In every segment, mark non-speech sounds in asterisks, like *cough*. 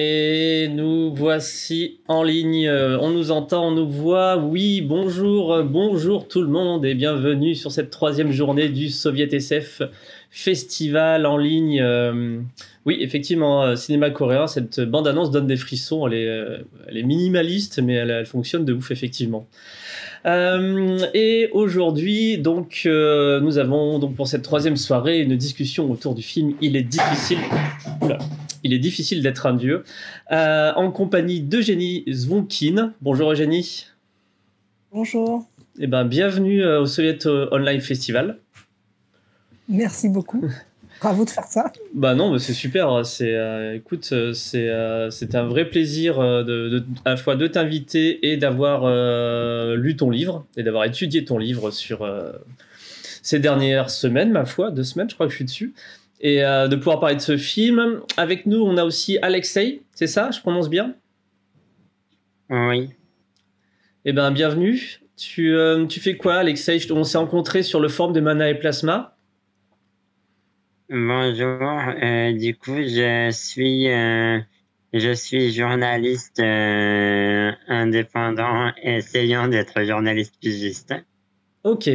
Et nous voici en ligne. On nous entend, on nous voit. Oui, bonjour, bonjour tout le monde et bienvenue sur cette troisième journée du Soviet SF Festival en ligne. Euh, oui, effectivement, euh, cinéma coréen, cette bande-annonce donne des frissons. Elle est, euh, minimaliste, mais elle, elle, fonctionne de ouf, effectivement. et aujourd'hui, donc, nous avons donc pour cette troisième soirée une discussion autour du film Il est difficile. Oula. Il est difficile d'être un dieu. Euh, en compagnie d'Eugénie Zvonkin. Bonjour Eugénie. Bonjour. Eh ben, bienvenue euh, au Soviet Online Festival. Merci beaucoup. *laughs* Bravo de faire ça. Bah non, c'est super. C'est, euh, écoute, c'est, c'est un vrai plaisir de, à la fois de t'inviter et d'avoir lu ton livre et d'avoir étudié ton livre sur ces dernières semaines, ma foi, deux semaines, je crois que je suis dessus et euh, de pouvoir parler de ce film. Avec nous, on a aussi Alexei, c'est ça Je prononce bien? Oui. Eh bien, bienvenue. Tu, euh, tu fais quoi, Alexei? On s'est rencontrés sur le forum de Mana et Plasma. Bonjour. Euh, du coup, je suis, je suis journaliste indépendant essayant d'être journaliste pigiste. Ok.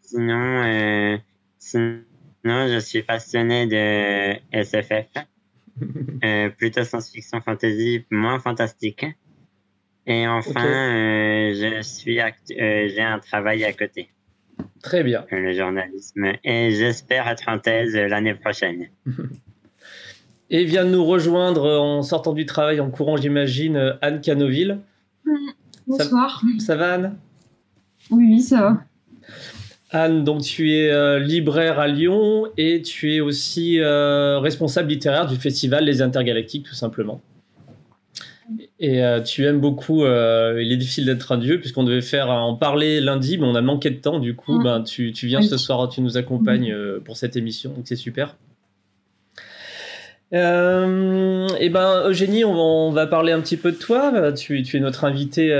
sinon, sinon non, je suis passionné de SFF. *laughs* euh, plutôt science-fiction fantasy, moins fantastique. Et enfin, euh, je suis euh, j'ai un travail à côté. Très bien. Le journalisme. Et j'espère être en thèse l'année prochaine. *laughs* Et vient de nous rejoindre en sortant du travail, en courant, j'imagine, Anne Canoville. Bonsoir. Ça, ça va, Anne? Oui, oui, ça va. Anne, donc tu es euh, libraire à Lyon et tu es aussi euh, responsable littéraire du festival Les Intergalactiques, tout simplement. Et euh, tu aimes beaucoup Il est difficile d'être un dieu, puisqu'on devait faire en parler lundi, mais on a manqué de temps. Du coup, ben, tu, viens ce soir, tu nous accompagnes pour cette émission, donc c'est super. et ben Eugénie, on va, parler un petit peu de toi. Tu, tu es notre invitée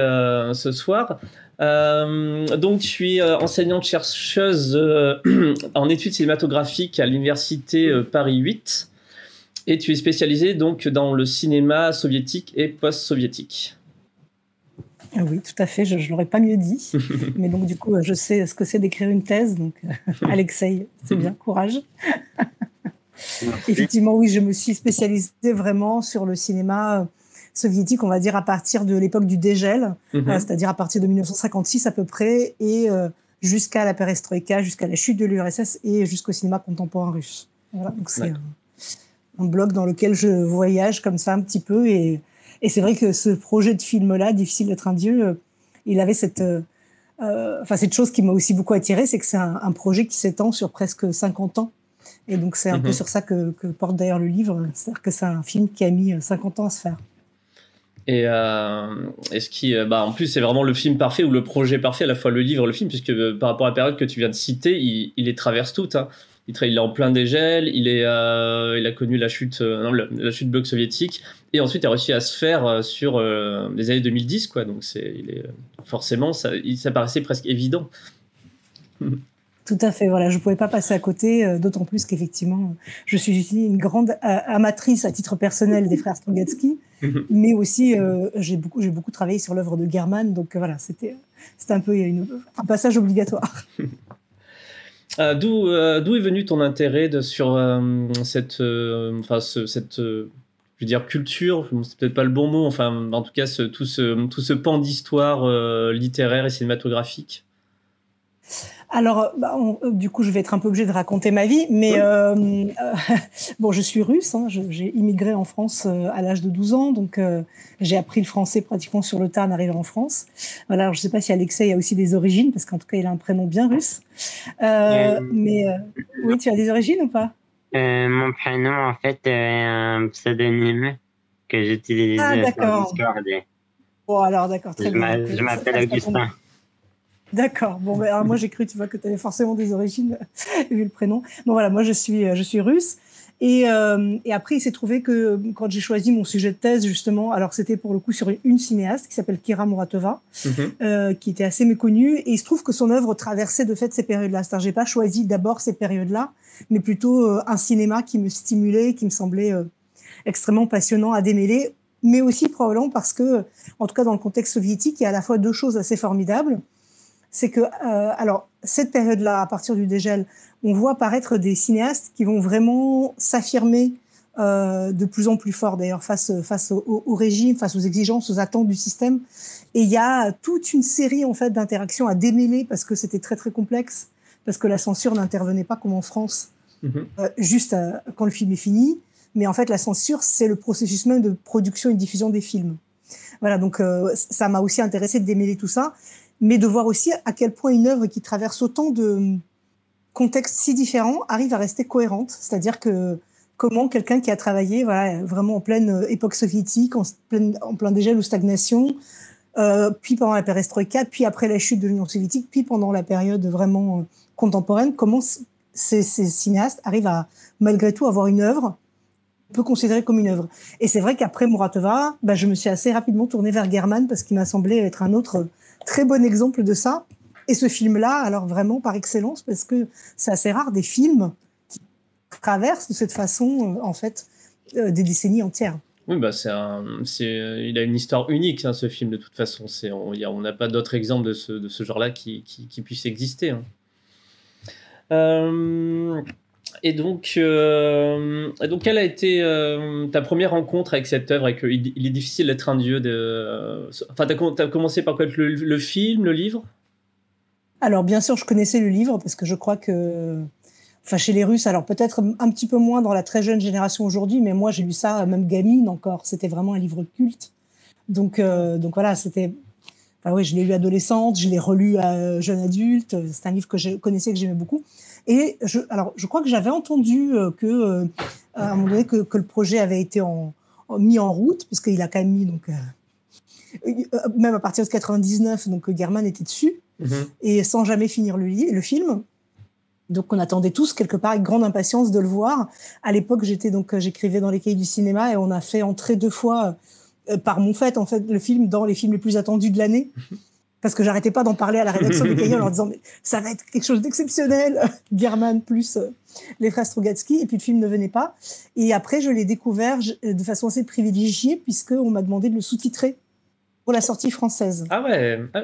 ce soir. Euh, donc, je suis euh, enseignante chercheuse euh, *clears throat* en études cinématographiques à l'université Paris 8 et tu es spécialisée donc dans le cinéma soviétique et post-soviétique. Ah oui, tout à fait, je ne l'aurais pas mieux dit. *laughs* Mais donc, du coup, je sais ce que c'est d'écrire une thèse. Donc, *laughs* Alexei, c'est bien, courage. Effectivement, oui, je me suis spécialisée vraiment sur le cinéma soviétique, on va dire à partir de l'époque du dégel, mhm. euh, c'est-à-dire à partir de 1956 à peu près, et euh, jusqu'à la perestroïka, jusqu'à la chute de l'URSS et jusqu'au cinéma contemporain russe. Voilà, donc c'est un, bloc dans lequel je voyage comme ça un petit peu, et, et c'est vrai que ce projet de film-là, Difficile d'être un dieu, euh, il avait cette, enfin cette chose qui m'a aussi beaucoup attiré, c'est que c'est un, projet qui s'étend sur presque 50 ans. Et donc c'est un peu mhm. sur ça que, que porte d'ailleurs le livre, c'est-à-dire que c'est un film qui a mis 50 ans à se faire. Et, euh, ce qui, euh, bah, en plus, c'est vraiment le film parfait ou le projet parfait, à la fois le livre, le film, puisque euh, par rapport à la période que tu viens de citer, il, il les traverse toutes. Hein. Il, il, est en plein dégel, il, est, il a connu la chute, non, la, chute bloc soviétique, et ensuite il a réussi à se faire sur les années 2010, quoi. Donc c'est, il est, forcément, ça, ça paraissait presque évident. Tout à fait, voilà, je ne pouvais pas passer à côté, euh, d'autant plus qu'effectivement, je suis une grande euh, amatrice à titre personnel des frères Strugatsky, *laughs* mais aussi euh, j'ai beaucoup, travaillé sur l'œuvre de German, donc voilà, c'était, un peu une, un passage obligatoire. *laughs* d'où, est venu ton intérêt de, sur cette, enfin, cette, je veux dire culture, c'est peut-être pas le bon mot, enfin, en tout cas, ce, tout ce, tout ce pan d'histoire littéraire et cinématographique? Alors, bah, euh, du coup, je vais être un peu obligée de raconter ma vie, mais euh, euh, *laughs* bon, je suis russe. Hein, j'ai immigré en France à l'âge de 12 ans, donc j'ai appris le français pratiquement sur le tard en arrivant en France. Voilà, alors, je ne sais pas si Alexei a aussi des origines, parce qu'en tout cas, il a un prénom bien russe. mais oui, tu as des origines ou pas? Mon prénom, en fait, est un pseudonyme que j'utilise ah, sur Discord. Bon, alors, d'accord, très bien. Je m'appelle Augustin. D'accord. Bon, ben, moi j'ai cru, tu vois, que tu avais forcément des origines *laughs* vu le prénom. Bon voilà, moi je suis, je suis russe. Et, euh, et après, il s'est trouvé que quand j'ai choisi mon sujet de thèse, justement, alors c'était pour le coup sur une cinéaste qui s'appelle Kira Muratova, mhm. euh, qui était assez méconnue. Et il se trouve que son œuvre traversait de fait ces périodes-là. C'est-à-dire, j'ai pas choisi d'abord ces périodes-là, mais plutôt euh, un cinéma qui me stimulait, qui me semblait extrêmement passionnant à démêler, mais aussi probablement parce que, en tout cas dans le contexte soviétique, il y a à la fois deux choses assez formidables. C'est que, euh, alors, cette période-là, à partir du dégel, on voit apparaître des cinéastes qui vont vraiment s'affirmer euh, de plus en plus fort, d'ailleurs, face, face au, au, régime, face aux exigences, aux attentes du système. Et il y a toute une série, en fait, d'interactions à démêler parce que c'était très, très complexe, parce que la censure n'intervenait pas comme en France, mm-hmm. euh, juste quand le film est fini. Mais en fait, la censure, c'est le processus même de production et de diffusion des films. Voilà, donc euh, ça m'a aussi intéressé de démêler tout ça, mais de voir aussi à quel point une œuvre qui traverse autant de contextes si différents arrive à rester cohérente. C'est-à-dire que comment quelqu'un qui a travaillé voilà, vraiment en pleine époque soviétique, en plein, dégel ou stagnation, euh, puis pendant la perestroïka, puis après la chute de l'Union soviétique, puis pendant la période vraiment euh, contemporaine, comment ces, ces, cinéastes arrivent à malgré tout avoir une œuvre peut considérer comme une œuvre. Et c'est vrai qu'après Muratova, bah, je me suis assez rapidement tournée vers German parce qu'il m'a semblé être un autre très bon exemple de ça. Et ce film-là, alors vraiment par excellence, parce que c'est assez rare des films qui traversent de cette façon, euh, en fait, euh, des décennies entières. Oui, bah c'est il a une histoire unique, hein, ce film, de toute façon. On n'a pas d'autres exemples de ce, genre-là qui, qui, qui puissent exister. Hein. Euh, et donc, euh, donc, quelle a été euh, ta première rencontre avec cette œuvre? Il est difficile d'être un dieu de... Enfin, tu as, commencé par le, le, film, le livre? Alors, bien sûr, je connaissais le livre parce que je crois que... Enfin, chez les Russes, alors peut-être un petit peu moins dans la très jeune génération aujourd'hui, mais moi, j'ai lu ça, même gamine encore. C'était vraiment un livre culte. Donc, euh, donc voilà, c'était... Enfin, oui, je l'ai lu adolescente, je l'ai relu à jeune adulte. C'est un livre que je connaissais, que j'aimais beaucoup. Et je, alors, je crois que j'avais entendu euh, que, euh, à un moment donné, que, que, le projet avait été en, mis en route, puisqu'il a quand même mis, donc, euh, même à partir de 99, donc German était dessus, mm-hmm. et sans jamais finir le, le film. Donc on attendait tous quelque part avec grande impatience de le voir. À l'époque, j'étais donc j'écrivais dans les cahiers du cinéma et on a fait entrer deux fois par mon fait en fait le film dans les films les plus attendus de l'année. Parce que j'arrêtais pas d'en parler à la *laughs* rédaction du cahier en leur disant mais ça va être quelque chose d'exceptionnel, *laughs* German plus euh, les frères Strogatsky, et puis le film ne venait pas. Et après, je l'ai découvert de façon assez privilégiée puisqu'on m'a demandé de le sous-titrer pour la sortie française. Ah ouais. Ah,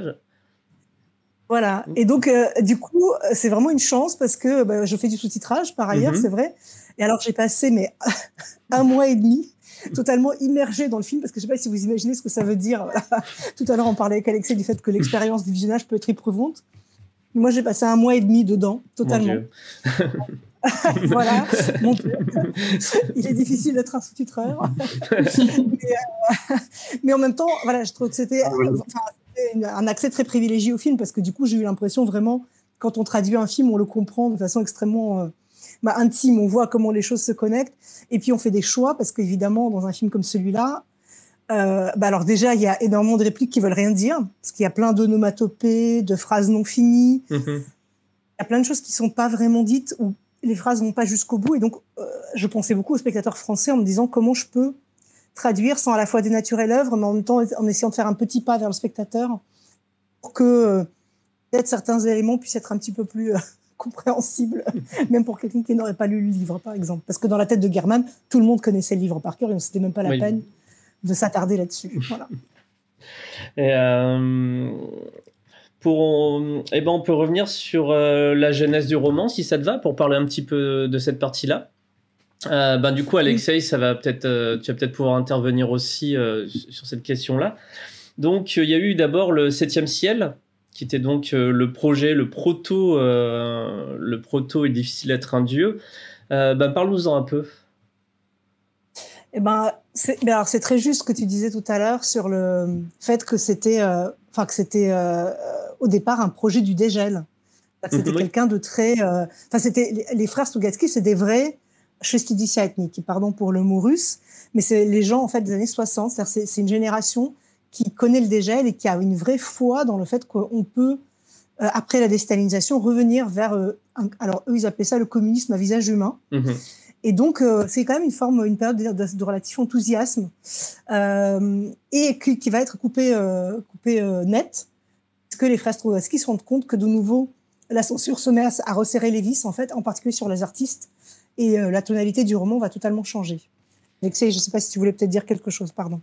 voilà. Et donc, euh, du coup, c'est vraiment une chance parce que bah, je fais du sous-titrage par ailleurs, mm-hmm. c'est vrai. Et alors, j'ai passé mais *laughs* un mois et demi *laughs* totalement immergé dans le film, parce que je sais pas si vous imaginez ce que ça veut dire. *laughs* Tout à l'heure, on parlait avec Alexis du fait que l'expérience du visionnage peut être éprouvante. Moi, j'ai passé un mois et demi dedans, totalement. *laughs* voilà, mon Il est difficile d'être un sous-titreur. mais, euh, mais, en même temps, voilà, je trouve que c'était ah un accès très privilégié au film parce que du coup, j'ai eu l'impression vraiment, quand on traduit un film, on le comprend de façon extrêmement euh, bah, intime, on voit comment les choses se connectent. Et puis on fait des choix parce qu'évidemment, dans un film comme celui-là, euh, bah alors déjà, il y a énormément de répliques qui veulent rien dire, parce qu'il y a plein d'onomatopées, de phrases non finies. Mm-hmm. Il y a plein de choses qui sont pas vraiment dites ou les phrases vont pas jusqu'au bout. Et donc, euh, je pensais beaucoup aux spectateurs français en me disant comment je peux traduire sans à la fois dénaturer l'œuvre, mais en même temps en essayant de faire un petit pas vers le spectateur pour que euh, peut-être certains éléments puissent être un petit peu plus compréhensible, *laughs* même pour quelqu'un qui n'aurait pas lu le livre, par exemple. Parce que dans la tête de German, tout le monde connaissait le livre par cœur et c'était même pas la peine de s'attarder là-dessus. *laughs* Voilà. Et euh, pour, eh ben, on peut revenir sur euh, la genèse du roman, si ça te va, pour parler un petit peu de cette partie-là. Euh, ben, du coup, Alexei, ça va peut-être, tu vas peut-être pouvoir intervenir aussi sur cette question-là. Donc, il y a eu d'abord le septième ciel, qui était donc euh, le projet, le proto, euh, le proto est difficile d'être un dieu. Bah, Parle-nous-en un peu. Eh ben, c'est, très juste ce que tu disais tout à l'heure sur le fait que c'était, enfin que c'était au départ un projet du dégel. C'était quelqu'un de très, enfin c'était les, frères Stugatsky, c'est des vrais ethniques, pardon pour le mot russe, mais c'est les gens en fait des années 60, c'est, c'est une génération qui connaît le dégel et qui a une vraie foi dans le fait qu'on peut, euh, après la déstalinisation, revenir vers. Euh, alors, eux, ils appelaient ça le communisme à visage humain. Mhm. Et donc, euh, c'est quand même une forme, une période de, relatif enthousiasme et qui, qui, va être coupée coupé, net, parce que les frères Stravinsky se rendent compte que de nouveau, la censure se met à, resserrer les vis, en fait, en particulier sur les artistes, et la tonalité du roman va totalement changer. Alexei, je ne sais pas si tu voulais peut-être dire quelque chose, pardon.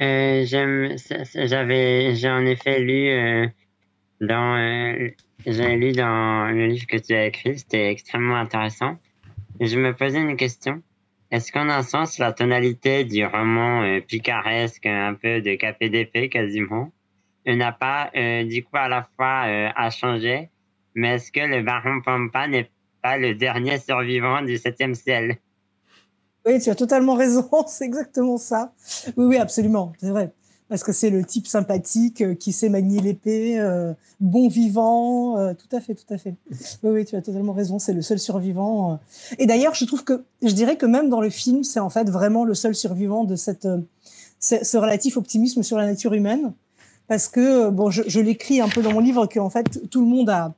Euh, j'avais, j'ai en effet lu euh, dans, euh, j'ai lu dans le livre que tu as écrit, c'était extrêmement intéressant. Je me posais une question. Est-ce qu'en un sens, la tonalité du roman picaresque, un peu de KPDP quasiment, n'a pas, du coup, à la fois à changer, mais est-ce que le baron Pampa n'est pas le dernier survivant du septième ciel? Oui, tu as totalement raison, *laughs* c'est exactement ça. Oui, oui, absolument, c'est vrai. Parce que c'est le type sympathique euh, qui sait manier l'épée, euh, bon vivant, euh, tout à fait, tout à fait. Oui, oui, tu as totalement raison, c'est le seul survivant. Et d'ailleurs, je trouve que, je dirais que même dans le film, c'est en fait vraiment le seul survivant de cette, ce relatif optimisme sur la nature humaine. Parce que, bon, je, je l'écris un peu dans mon livre qu'en fait, tout le monde a,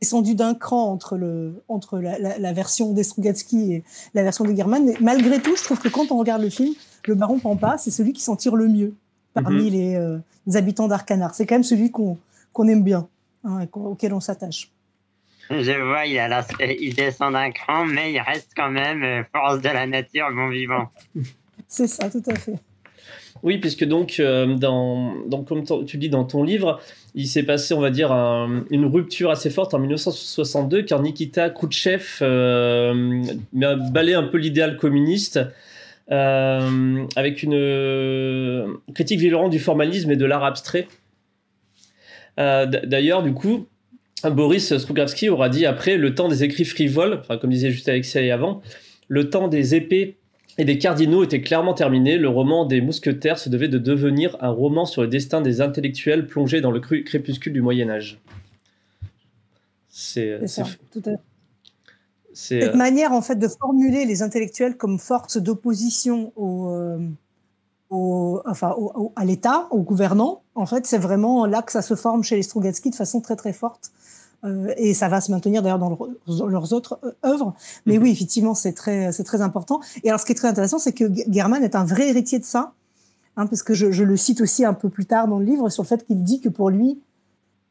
descendu d'un cran entre, le, entre la, la, la version d'Estrugatsky et la version de German. Mais malgré tout, je trouve que quand on regarde le film, le baron Pampa, c'est celui qui s'en tire le mieux parmi mhm. les, euh, habitants d'Arcanar. C'est quand même celui qu'on qu'on aime bien, hein, auquel on s'attache. Je vois, il, a il descend d'un cran, mais il reste quand même euh, force de la nature, bon vivant. *laughs* c'est ça, tout à fait. Oui, puisque donc, euh, comme tu dis dans ton livre, il s'est passé, on va dire, une rupture assez forte en 1962, car Nikita Khrouchtchev euh, balayé un peu l'idéal communiste. Euh, avec une euh, critique violente du formalisme et de l'art abstrait. D'ailleurs, du coup, Boris Strugatsky aura dit après le temps des écrits frivoles, enfin, comme disait juste Alexei avant, le temps des épées et des cardinaux était clairement terminé, le roman des mousquetaires se devait de devenir un roman sur le destin des intellectuels plongés dans le crépuscule du Moyen Âge. C'est ça, tout à fait. Cette euh, manière en fait de formuler les intellectuels comme force d'opposition au, euh, au, enfin, à l'État, au gouvernant, en fait, c'est vraiment là que ça se forme chez les Strugatsky de façon très très forte. Euh, et ça va se maintenir d'ailleurs dans, leurs autres euh, œuvres. Mais mhm. oui, effectivement, c'est très, c'est très important. Et alors, ce qui est très intéressant, c'est que German est un vrai héritier de ça, hein, parce que je, je, le cite aussi un peu plus tard dans le livre sur le fait qu'il dit que pour lui,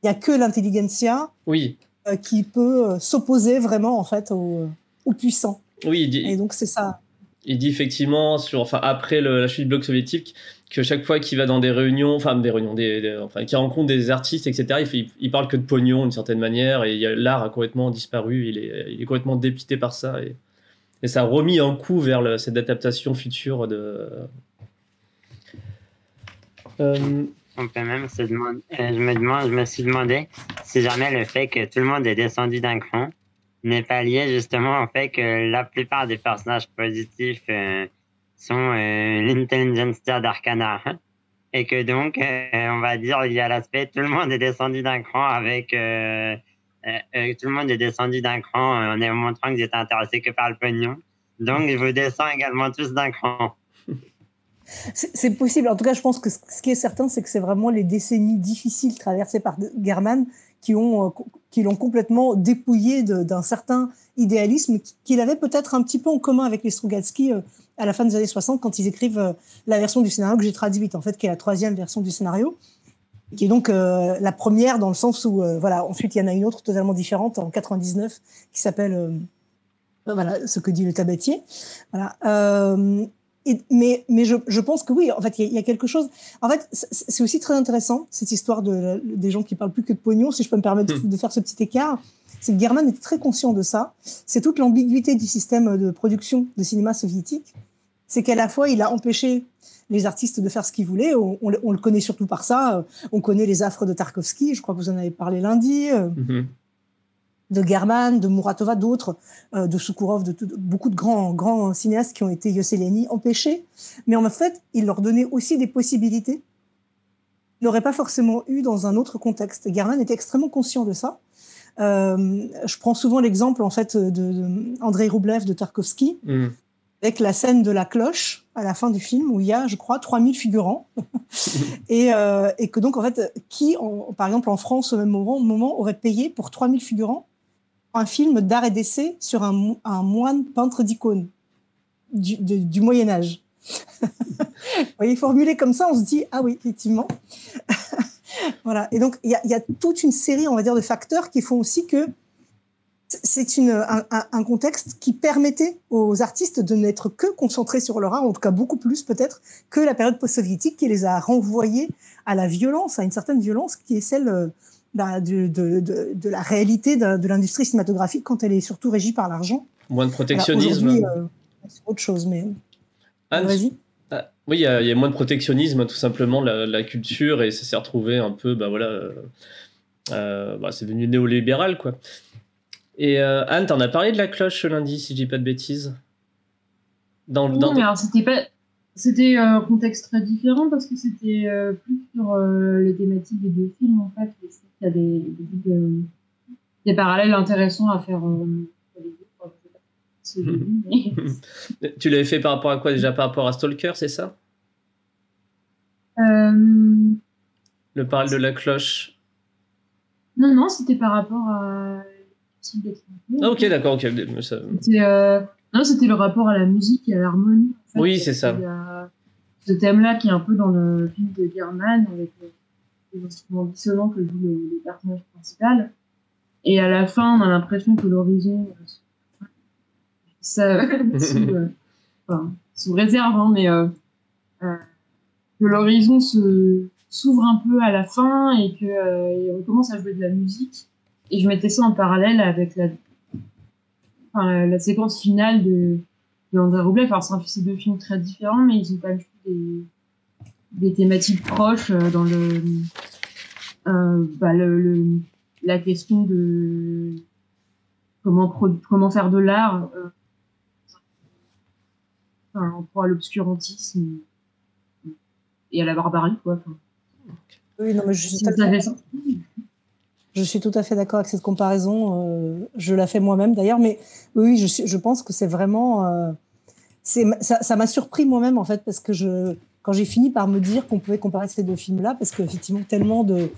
il n'y a que l'intelligentsia oui. Euh, qui peut s'opposer vraiment en fait aux au puissants. Oui, et donc c'est ça. Il dit effectivement sur, enfin après la chute du bloc soviétique, que chaque fois qu'il va dans des réunions, enfin des réunions, des, enfin qu'il rencontre des artistes, etc., il, il, parle que de pognon d'une certaine manière, et l'art a complètement disparu, il est, il est complètement dépité par ça, et, et ça a remis un coup vers cette adaptation future de. Euh, On peut même se demander, euh, je me demande, je me suis demandé si jamais le fait que tout le monde est descendu d'un cran n'est pas lié justement au fait que la plupart des personnages positifs euh, sont euh, l'intelligentsia d'Arcana. Et que donc, euh, on va dire, il y a l'aspect, tout le monde est descendu d'un cran avec... Euh, tout le monde est descendu d'un cran en montrant qu'ils étaient intéressés que par le pognon. Donc, ils vous descendent également tous d'un cran. C'est possible. En tout cas, je pense que ce qui est certain, c'est que c'est vraiment les décennies difficiles traversées par German qui ont qui l'ont complètement dépouillé d'un certain idéalisme qu'il avait peut-être un petit peu en commun avec les Strugatsky à la fin des années 60 quand ils écrivent euh, la version du scénario que j'ai traduite, en fait, qui est la troisième version du scénario, qui est donc euh, la première dans le sens où, euh, voilà, ensuite il y en a une autre totalement différente en 99 qui s'appelle, voilà, ce que dit le tabatier. Voilà. mais mais je, je, pense que oui, en fait, il y, a quelque chose. En fait, c'est aussi très intéressant cette histoire de, des gens qui parlent plus que de pognon, si je peux me permettre hmm. de faire ce petit écart c'est que German était très conscient de ça. C'est toute l'ambiguïté du système de production de cinéma soviétique c'est qu'à la fois, il a empêché les artistes de faire ce qu'ils voulaient. On, le connaît surtout par ça. On connaît les affres de Tarkovsky, je crois que vous en avez parlé lundi, euh, mm-hmm. de German, de Muratova, d'autres, euh, de Soukourov, de, beaucoup de grands, grands cinéastes qui ont été Yosseliani empêchés. Mais en fait, il leur donnait aussi des possibilités qu'il n'aurait pas forcément eu dans un autre contexte. German était extrêmement conscient de ça. Euh, je prends souvent l'exemple en fait de, Andrei Roublev de Tarkovsky, mm avec la scène de la cloche à la fin du film où il y a, je crois, 3000 figurants. *laughs* et, euh, et, que donc, en fait, qui, par exemple, en France, au même moment, moment aurait payé pour 3000 figurants un film d'art et d'essai sur un, un, moine peintre d'icônes du, du Moyen-Âge *laughs* Vous voyez, formulé comme ça, on se dit, ah oui, effectivement. *laughs* voilà. Et donc, il y y a, toute une série, on va dire, de facteurs qui font aussi que c'est un, un, contexte qui permettait aux artistes de n'être que concentrés sur leur art, en tout cas beaucoup plus peut-être que la période post-soviétique qui les a renvoyés à la violence, à une certaine violence qui est celle euh, bah, de, de, de, de, la réalité de, l'industrie cinématographique quand elle est surtout régie par l'argent. Moins de protectionnisme. Euh, c'est autre chose, mais. Vas-y. Ah, oui, il y, a moins de protectionnisme, tout simplement, la, la culture, et ça s'est retrouvé un peu, bah voilà, euh, bah, c'est devenu néolibéral, quoi. Et euh, Anne, t'en as parlé de la cloche ce lundi, si je dis pas de bêtises? Dans, dans mais alors c'était pas. C'était un contexte très différent parce que c'était euh, plus sur euh, les thématiques des deux films en fait. Il y a des, des, des parallèles intéressants à faire. *laughs* tu l'avais fait par rapport à quoi déjà? Par rapport à Stalker, c'est ça? Le parallèle de la cloche Non, non, c'était par rapport à ah, ok, d'accord. ok. Euh, non, c'était le rapport à la musique et à l'harmonie. Oui, c'est ça. ce thème-là qui est un peu dans le film de German avec les instruments dissonants que joue le, personnage principal. Et à la fin, on a l'impression que l'horizon. Euh, ça, *laughs* sous, euh, enfin, sous réserve, hein, mais que l'horizon s'ouvre un peu à la fin et qu'il recommence à jouer de la musique et je mettais ça en parallèle avec la, enfin, la, séquence finale de, de André. Alors, c'est deux films très différents, mais ils ont quand même des, des thématiques proches euh, dans le, euh, bah, le, la question de comment, comment faire de l'art euh, enfin, en à l'obscurantisme et à la barbarie, quoi. oui, non, mais je suis. Je suis tout à fait d'accord avec cette comparaison. Euh, je la fais moi-même d'ailleurs, mais oui, je, je pense que c'est vraiment. Euh, ça m'a surpris moi-même en fait parce que je, quand j'ai fini par me dire qu'on pouvait comparer ces deux films-là, parce qu'effectivement tellement de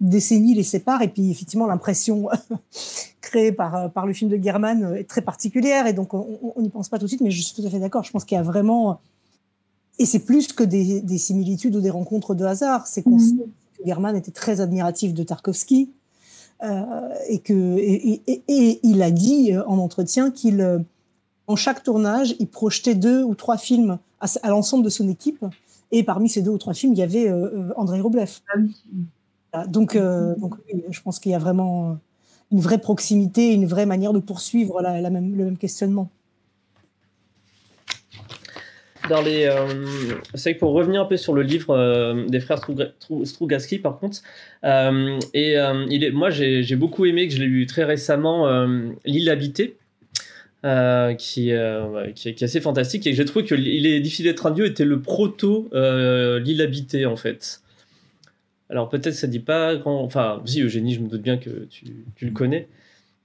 décennies les séparent et puis effectivement l'impression *laughs* créée par par le film de German est très particulière et donc on n'y pense pas tout de suite. Mais je suis tout à fait d'accord. Je pense qu'il y a vraiment et c'est plus que des, des, similitudes ou des rencontres de hasard. C'est qu'on mmh. que German était très admiratif de Tarkovsky euh, et que et, il a dit euh, en entretien qu'il euh, en chaque tournage, il projetait deux ou trois films à, l'ensemble de son équipe. Et parmi ces deux ou trois films, il y avait André Roblev. Ah donc, donc je pense qu'il y a vraiment une vraie proximité, une vraie manière de poursuivre la, même, le même questionnement dans les. Euh, c'est pour revenir un peu sur le livre euh, des frères Strugaski, par contre. Euh, et il est, moi, j'ai beaucoup aimé, que je l'ai lu très récemment, L'île habitée. qui, est assez fantastique et j'ai trouvé que Il est difficile d'être un dieu était le proto L'île habitée en fait. Alors peut-être ça dit pas grand. Enfin, si Eugénie, je me doute bien que tu, tu le connais.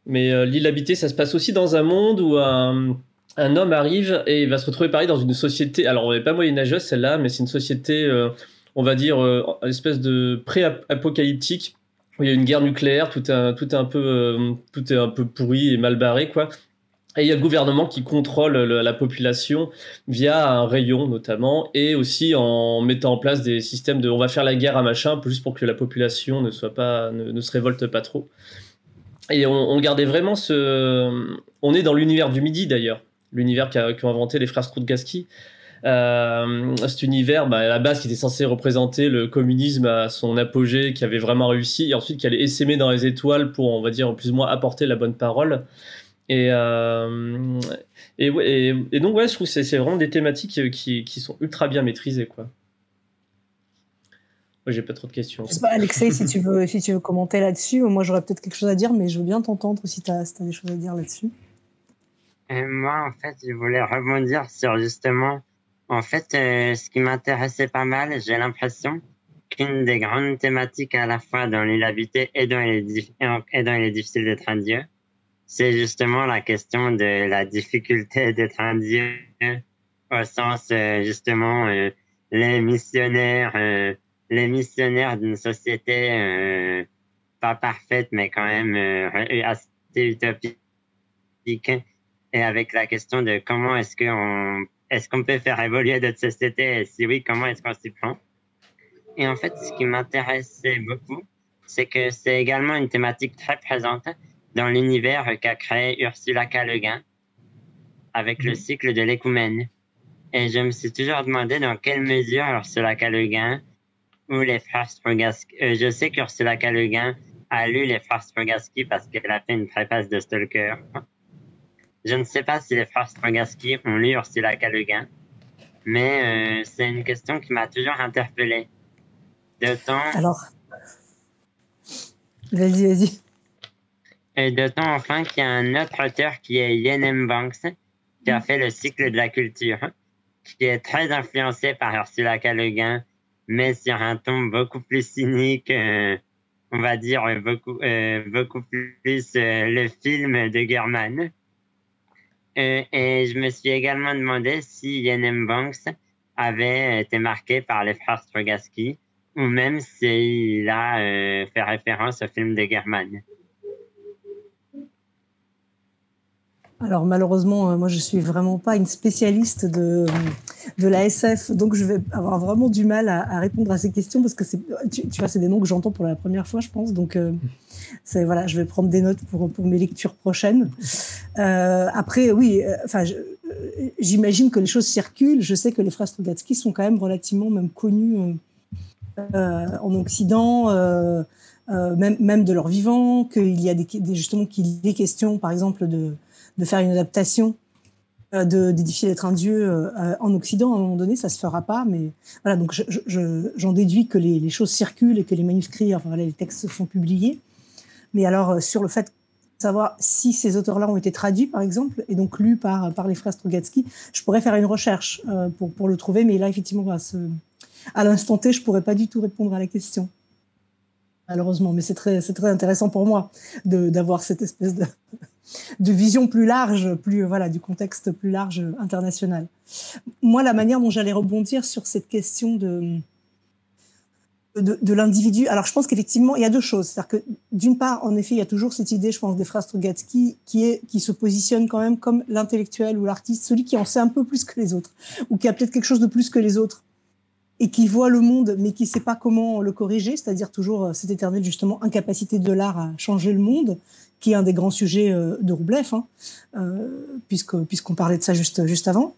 Mais L'île habitée, ça se passe aussi dans un monde où un un homme arrive et il va se retrouver pareil dans une société. Alors, on n'est pas moyenâgeuse celle-là, mais c'est une société, euh, on va dire, euh, une espèce de pré-apocalyptique où il y a une guerre nucléaire, tout est, tout est un peu, euh, tout est un peu pourri et mal barré, quoi. Et il y a le gouvernement qui contrôle la population via un rayon notamment, et aussi en mettant en place des systèmes de, on va faire la guerre à machin, juste pour que la population ne soit pas, ne, se révolte pas trop. Et on, on gardait vraiment ce, on est dans l'univers du midi d'ailleurs l'univers qu'ont inventé les frères Strudgaski. Euh, cet univers, bah, à la base, qui était censé représenter le communisme à son apogée, qui avait vraiment réussi, et ensuite qui allait essaimer dans les étoiles pour, on va dire, plus ou moins apporter la bonne parole. Et, euh, donc, je trouve que c'est vraiment des thématiques qui, sont ultra bien maîtrisées, quoi. Moi, j'ai pas trop de questions. Sais pas, Alexei, si tu veux, commenter là-dessus, moi j'aurais peut-être quelque chose à dire, mais je veux bien t'entendre si tu as, des choses à dire là-dessus. Et moi, en fait, je voulais rebondir sur justement, en fait, euh, ce qui m'intéressait pas mal, j'ai l'impression qu'une des grandes thématiques à la fois dans l'île habitée et dans les, et dans les difficiles d'être un dieu, c'est justement la question de la difficulté d'être un dieu au sens, euh, justement, euh, les missionnaires, les missionnaires d'une société pas parfaite, mais quand même assez utopique et avec la question de comment est-ce qu'on est-ce qu'on peut faire évoluer notre société et si oui, comment est-ce qu'on s'y prend? Et en fait, ce qui m'intéressait beaucoup, c'est que c'est également une thématique très présente dans l'univers qu'a créé Ursula K. Le Guin avec le mhm. cycle de l'écoumène. Et je me suis toujours demandé dans quelle mesure Ursula K. Le Guin ou les frères Strugatsky, euh, je sais qu'Ursula K. Le Guin a lu les frères Strugatsky parce qu'elle a fait une préface de Stalker. Je ne sais pas si les frères Strugatsky ont lu Ursula K. Le Guin, mais euh, c'est une question qui m'a toujours interpellé. De temps. Alors. Vas-y, vas-y. Et d'autant enfin qu'il y a un autre auteur qui est Yenem Banks, qui a fait le cycle de la culture, qui est très influencé par Ursula K. Le Guin, mais sur un ton beaucoup plus cynique, euh, on va dire beaucoup, euh, beaucoup plus euh, le film de German. Et je me suis également demandé si Yenem Banks avait été marqué par les frères Strugatsky, ou même s'il a fait référence au film de German. Alors malheureusement, euh, moi je suis vraiment pas une spécialiste de, de la SF, donc je vais avoir vraiment du mal à, répondre à ces questions parce que c'est, tu, vois, c'est des noms que j'entends pour la première fois, je pense. Donc euh, c'est voilà, je vais prendre des notes pour pour mes lectures prochaines. Euh, après, oui, enfin, j'imagine que les choses circulent. Je sais que les frères Strugatsky sont quand même relativement même connus en Occident. même, même de leur vivant, qu'il y a des, justement qu'il est question, par exemple, de, de faire une adaptation euh, de d'édifier d'être un dieu euh, en Occident à un moment donné, ça se fera pas. Mais voilà, donc j'en déduis que les, choses circulent et que les manuscrits, enfin les textes sont publiés. Mais alors euh, sur le fait de savoir si ces auteurs-là ont été traduits, par exemple, et donc lus par par les frères Strugatsky, je pourrais faire une recherche pour pour le trouver. Mais là, effectivement, à, à l'instant T, je pourrais pas du tout répondre à la question malheureusement. Mais c'est très, très intéressant pour moi d'avoir cette espèce de, de vision plus large, plus voilà, du contexte plus large international. Moi, la manière dont j'allais rebondir sur cette question de de, l'individu. Alors, je pense qu'effectivement, il y a deux choses. C'est-à-dire que, d'une part, en effet, il y a toujours cette idée, je pense, des frères Strugatsky, qui est, qui se positionne quand même comme l'intellectuel ou l'artiste, celui qui en sait un peu plus que les autres, ou qui a peut-être quelque chose de plus que les autres, et qui voit le monde, mais qui sait pas comment le corriger, c'est-à-dire toujours euh, cette éternelle, justement, incapacité de l'art à changer le monde, qui est un des grands sujets euh, de Roublev, hein, euh, puisque puisqu'on parlait de ça juste juste avant.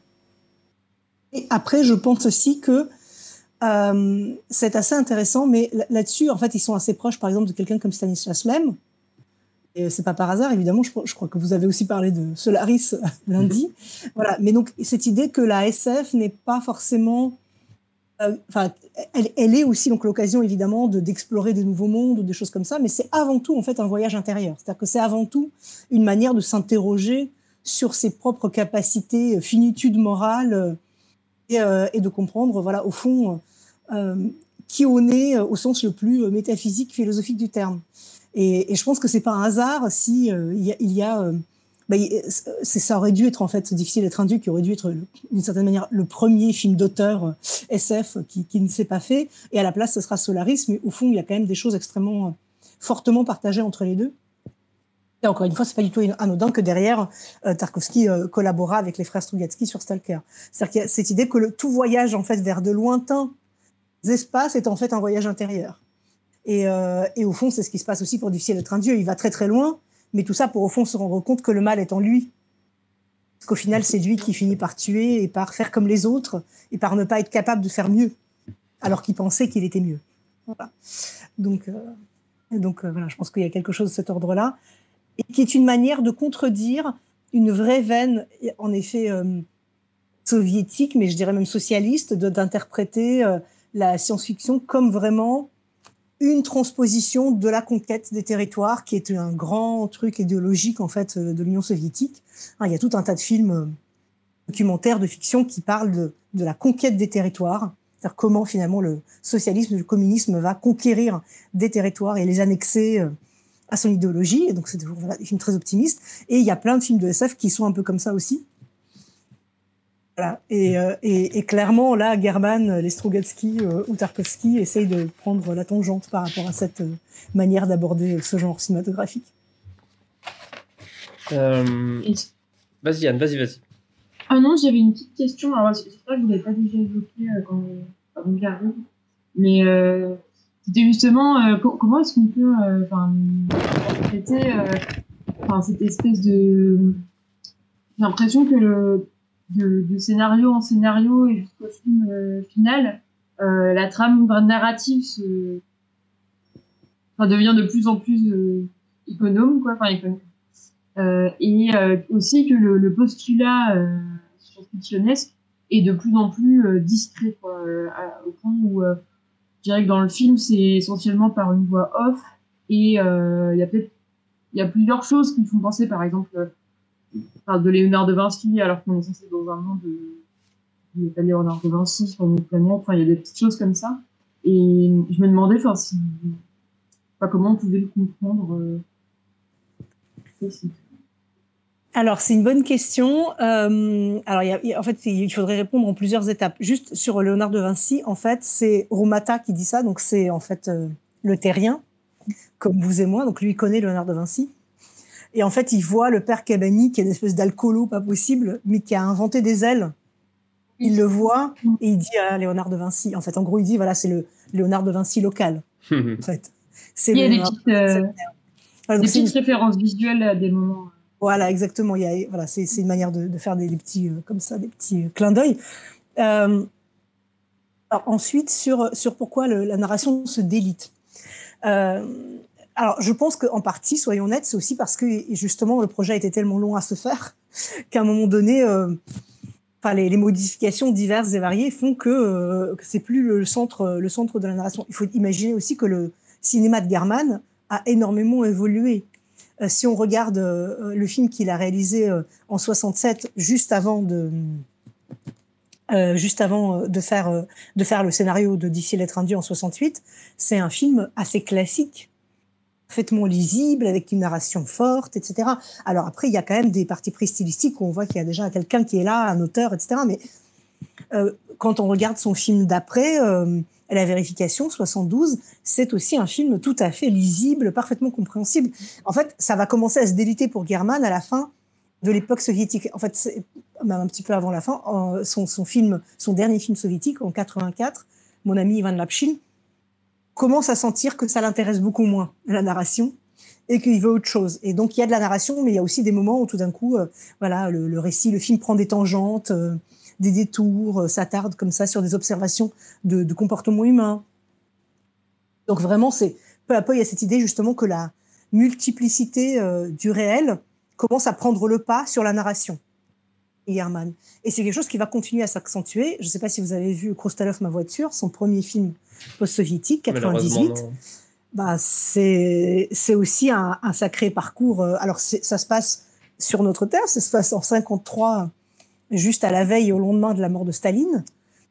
Et après, je pense aussi que euh, c'est assez intéressant, mais là-dessus, en fait, ils sont assez proches, par exemple, de quelqu'un comme Stanislas Lem. Et c'est pas par hasard, évidemment. Je, je, crois que vous avez aussi parlé de Solaris lundi. *laughs* voilà. Mais donc cette idée que la SF n'est pas forcément enfin, elle, est aussi donc l'occasion évidemment de d'explorer des nouveaux mondes ou des choses comme ça, mais c'est avant tout en fait un voyage intérieur. C'est-à-dire que c'est avant tout une manière de s'interroger sur ses propres capacités, euh, finitude morale euh, et, euh, et, de comprendre, voilà, au fond, qui on est au sens le plus métaphysique, philosophique du terme. Et, je pense que c'est pas un hasard si il y a bah, ça aurait dû être en fait difficile d'être induit, qui aurait dû être d'une certaine manière le premier film d'auteur euh, SF qui, ne s'est pas fait. Et à la place, ce sera Solaris, mais au fond, il y a quand même des choses extrêmement euh, fortement partagées entre les deux. Et encore une fois, c'est pas du tout anodin que derrière euh, Tarkovsky euh, collabora avec les frères Strugatsky sur Stalker. C'est-à-dire qu'il y a cette idée que tout voyage en fait vers de lointains espaces est en fait un voyage intérieur. Et, euh, et au fond, c'est ce qui se passe aussi pour Difficile d'être un dieu. Il va très très loin, mais tout ça pour au fond se rendre compte que le mal est en lui. Parce qu'au final, c'est lui qui finit par tuer et par faire comme les autres et par ne pas être capable de faire mieux, alors qu'il pensait qu'il était mieux. Voilà. Donc, euh, donc euh, voilà, je pense qu'il y a quelque chose de cet ordre-là, et qui est une manière de contredire une vraie veine, en effet, euh, soviétique, mais je dirais même socialiste, d'interpréter la science-fiction comme vraiment une transposition de la conquête des territoires, qui est un grand truc idéologique en fait de l'Union soviétique. Hein, il y a tout un tas de films euh, documentaires de fiction qui parlent de, de la conquête des territoires, c'est-à-dire comment finalement le socialisme, le communisme va conquérir des territoires et les annexer euh, à son idéologie. Et donc c'est toujours voilà, des films très optimistes. Et il y a plein de films de SF qui sont un peu comme ça aussi. Voilà. Et, euh, et, et, clairement, là, German, les Strugatsky euh, ou Tarkovsky essayent de prendre la tangente par rapport à cette euh, manière d'aborder ce genre cinématographique. Euh, vas-y, Anne, vas-y, vas-y. Ah non, j'avais une petite question. Alors, j'espère que vous l'avez pas déjà évoqué quand, quand vous regardez. Mais c'était justement comment est-ce qu'on peut enfin, cette espèce de. J'ai l'impression que le, de, scénario en scénario et jusqu'au film euh, final, euh, la trame narrative se, enfin, devient de plus en plus euh, économe, quoi. Enfin, économe. Euh, et aussi que le, postulat science-fictionnesque est de plus en plus discret, quoi, au point où je dirais que dans le film, c'est essentiellement par une voix off et il y a peut-être il y a plusieurs choses qui me font penser, par exemple, de Léonard de Vinci, alors qu'on est censé dans un monde de, il n'y a pas Léonard de Vinci sur une planète, enfin, il y a des petites choses comme ça. Et je me demandais, enfin, comment on pouvait le comprendre. Euh, alors, c'est une bonne question. Euh, alors, en fait, il faudrait répondre en plusieurs étapes. Juste sur Léonard de Vinci, en fait, c'est Romata qui dit ça. Donc, c'est en fait euh, le terrien, comme vous et moi. Donc, lui, il connaît Léonard de Vinci. Et en fait, il voit le père Cabani, qui est une espèce d'alcoolo pas possible, mais qui a inventé des ailes. Il le voit et il dit à Léonard de Vinci. En fait, en gros, il dit voilà, c'est le Léonard de Vinci local. *laughs* en fait, c'est il y a des petites, euh, des petites références visuelles à des moments. Voilà, exactement. Il y a, voilà, c'est une manière de, de faire des, petits euh, comme ça, des petits euh, clins d'œil. alors ensuite, sur sur pourquoi le, la narration se délite. Alors, je pense qu'en partie, soyons honnêtes, c'est aussi parce que justement le projet été tellement long à se faire *laughs* qu'à un moment donné, euh, enfin, les, modifications diverses et variées font que, euh, que c'est plus le centre, le centre de la narration. Il faut imaginer aussi que le cinéma de German a énormément évolué. Euh, si on regarde euh, le film qu'il a réalisé en 67, juste avant de juste avant de faire de faire le scénario de D'ici l'être induit en 68, c'est un film assez classique parfaitement lisible, avec une narration forte, etc. Alors après, il y a quand même des parties pris stylistiques où on voit qu'il y a déjà quelqu'un qui est là, un auteur, etc. Mais euh, quand on regarde son film d'après, euh, La vérification, 72, c'est aussi un film tout à fait lisible, parfaitement compréhensible. En fait, ça va commencer à se déliter pour German à la fin de l'époque soviétique. En fait, même un petit peu avant la fin, son, film, son dernier film soviétique, en 84, Mon ami Ivan Lapshin, commence à sentir que ça l'intéresse beaucoup moins, la narration, et qu'il veut autre chose. Et donc, il y a de la narration, mais il y a aussi des moments où tout d'un coup, euh, voilà, le, récit, le film prend des tangentes, euh, des détours, euh, s'attarde comme ça sur des observations de, de comportement humain. Donc vraiment, c'est peu à peu, il y a cette idée justement que la multiplicité du réel commence à prendre le pas sur la narration. Herman. Et c'est quelque chose qui va continuer à s'accentuer. Je ne sais pas si vous avez vu Krostalov, ma voiture, son premier film post-soviétique, 98. Bah, c'est aussi un, un, sacré parcours. Euh, alors, ça se passe sur notre terre, ça se passe en 53, juste à la veille au lendemain de la mort de Staline.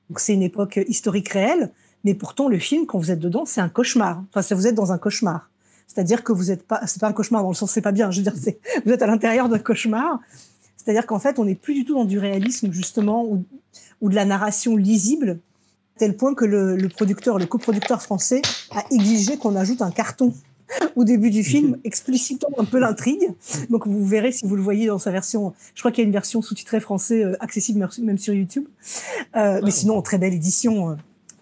Donc, c'est une époque historique réelle. Mais pourtant, le film, quand vous êtes dedans, c'est un cauchemar. Enfin, ça vous êtes dans un cauchemar. C'est-à-dire que vous êtes pas, c'est pas un cauchemar dans le sens c'est pas bien. Je veux dire, vous êtes à l'intérieur d'un cauchemar. C'est-à-dire qu'en fait, on n'est plus du tout dans du réalisme justement ou, ou de la narration lisible tel point que le, le producteur, le coproducteur français, a exigé qu'on ajoute un carton *laughs* au début du film, mhm. explicitant un peu l'intrigue. Donc vous verrez si vous le voyez dans sa version. Je crois qu'il y a une version sous-titrée français euh, accessible même sur YouTube. Euh, mais sinon, très belle édition euh,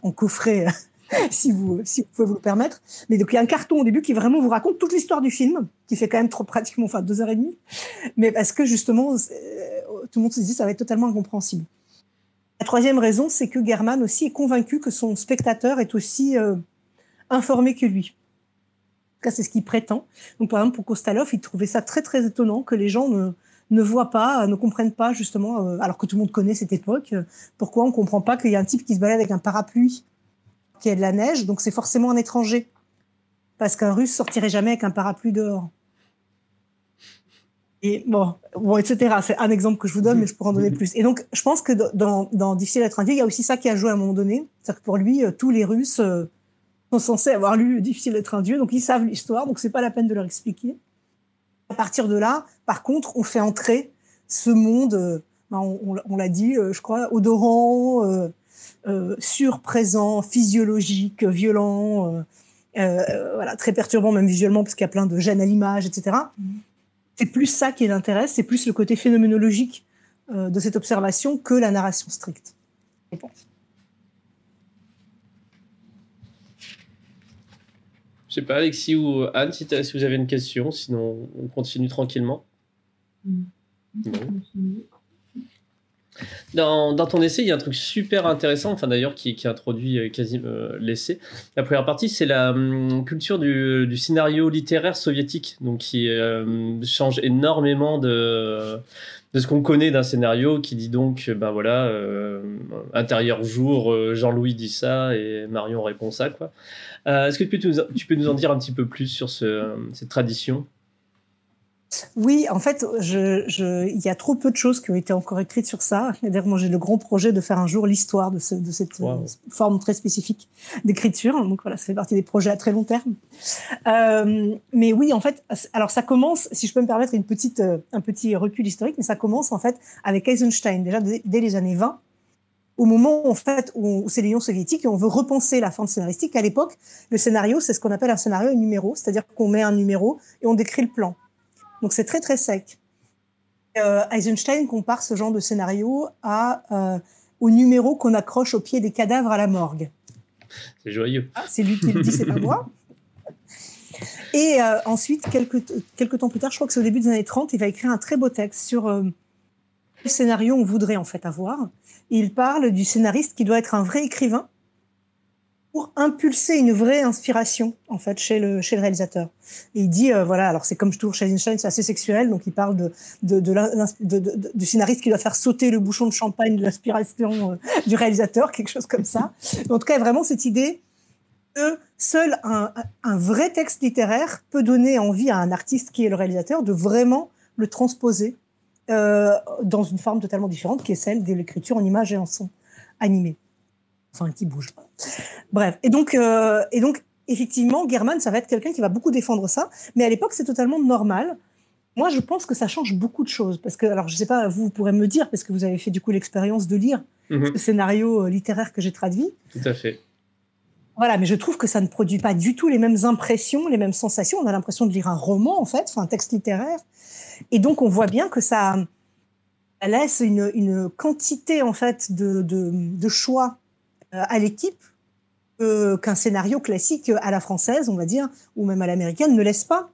en coffret, *laughs* si vous pouvez vous le permettre. Mais donc il y a un carton au début qui vraiment vous raconte toute l'histoire du film, qui fait quand même trop pratiquement, enfin deux heures et demie. Mais parce que justement, tout le monde se dit ça va être totalement incompréhensible. La troisième raison, c'est que German aussi est convaincu que son spectateur est aussi euh, informé que lui. En c'est ce qu'il prétend. Donc, par exemple, pour Kostalov, il trouvait ça très, très étonnant que les gens ne, voient pas, ne comprennent pas, justement, euh, alors que tout le monde connaît cette époque, euh, pourquoi on ne comprend pas qu'il y a un type qui se balade avec un parapluie qui a de la neige, donc c'est forcément un étranger. Parce qu'un russe sortirait jamais avec un parapluie dehors. Et bon, bon, etc. C'est un exemple que je vous donne, mais je pourrais en donner plus. Et donc, je pense que dans, Difficile d'être indien, il y a aussi ça qui a joué à un moment donné. C'est-à-dire que pour lui, euh, tous les Russes euh, sont censés avoir lu Difficile d'être un dieu, donc ils savent l'histoire, donc c'est pas la peine de leur expliquer. À partir de là, par contre, on fait entrer ce monde, euh, ben, on, on, l'a dit, je crois, odorant, euh, surprésent, physiologique, violent, voilà, très perturbant même visuellement parce qu'il y a plein de gènes à l'image, etc c'est plus ça qui l'intéresse, c'est plus le côté phénoménologique euh, de cette observation que la narration stricte. Je Je sais pas, Alexis ou Anne, si, si, vous avez une question, sinon on continue tranquillement. Mm. Dans, ton essai, il y a un truc super intéressant, enfin d'ailleurs qui, introduit euh, quasi euh, l'essai. La première partie, c'est la hum, culture du, scénario littéraire soviétique, donc qui euh, change énormément de, ce qu'on connaît d'un scénario, qui dit donc, ben voilà, intérieur jour, Jean-Louis dit ça et Marion répond ça, quoi. Est-ce que tu peux, nous, en dire un petit peu plus sur ce, cette tradition? Oui, en fait, je, il y a trop peu de choses qui ont été encore écrites sur ça. D'ailleurs, moi, j'ai le grand projet de faire un jour l'histoire de, cette euh, forme très spécifique d'écriture. Donc voilà, ça fait partie des projets à très long terme. Euh, mais oui, en fait, alors ça commence, si je peux me permettre une petite, euh, un petit recul historique, mais ça commence en fait avec Eisenstein, déjà dès, les années 20 au moment en fait où, c'est l'Union soviétique et on veut repenser la forme scénaristique. À l'époque, le scénario, c'est ce qu'on appelle un scénario numéro, c'est-à-dire qu'on met un numéro et on décrit le plan. Donc c'est très très sec. Euh, Eisenstein compare ce genre de scénario à, euh, au numéro qu'on accroche au pied des cadavres à la morgue. C'est joyeux. Ah, c'est lui qui le dit, c'est pas moi. Et euh, ensuite, quelques, quelques temps plus tard, je crois que c'est au début des années 30, il va écrire un très beau texte sur le scénario qu'on voudrait en fait avoir. il parle du scénariste qui doit être un vrai écrivain pour impulser une vraie inspiration en fait chez le chez le réalisateur. Et il dit euh, voilà alors c'est comme toujours chez Einstein c'est assez sexuel donc il parle de de, de, du scénariste qui doit faire sauter le bouchon de champagne de l'inspiration euh, du réalisateur quelque chose comme ça. *laughs* en tout cas vraiment cette idée que seul un, un vrai texte littéraire peut donner envie à un artiste qui est le réalisateur de vraiment le transposer euh, dans une forme totalement différente qui est celle de l'écriture en images et en son animé enfin qui bouge. Bref, et donc, euh, et donc effectivement, German, ça va être quelqu'un qui va beaucoup défendre ça, mais à l'époque, c'est totalement normal. Moi, je pense que ça change beaucoup de choses, parce que, alors, je sais pas, vous, pourrez me dire, parce que vous avez fait du coup l'expérience de lire mhm. le scénario euh, littéraire que j'ai traduit. Tout à fait. Voilà, mais je trouve que ça ne produit pas du tout les mêmes impressions, les mêmes sensations. On a l'impression de lire un roman, en fait, enfin, un texte littéraire. Et donc, on voit bien que ça, laisse une, une quantité, en fait, de, de, de choix à l'équipe qu'un scénario classique à la française, on va dire, ou même à l'américaine, ne laisse pas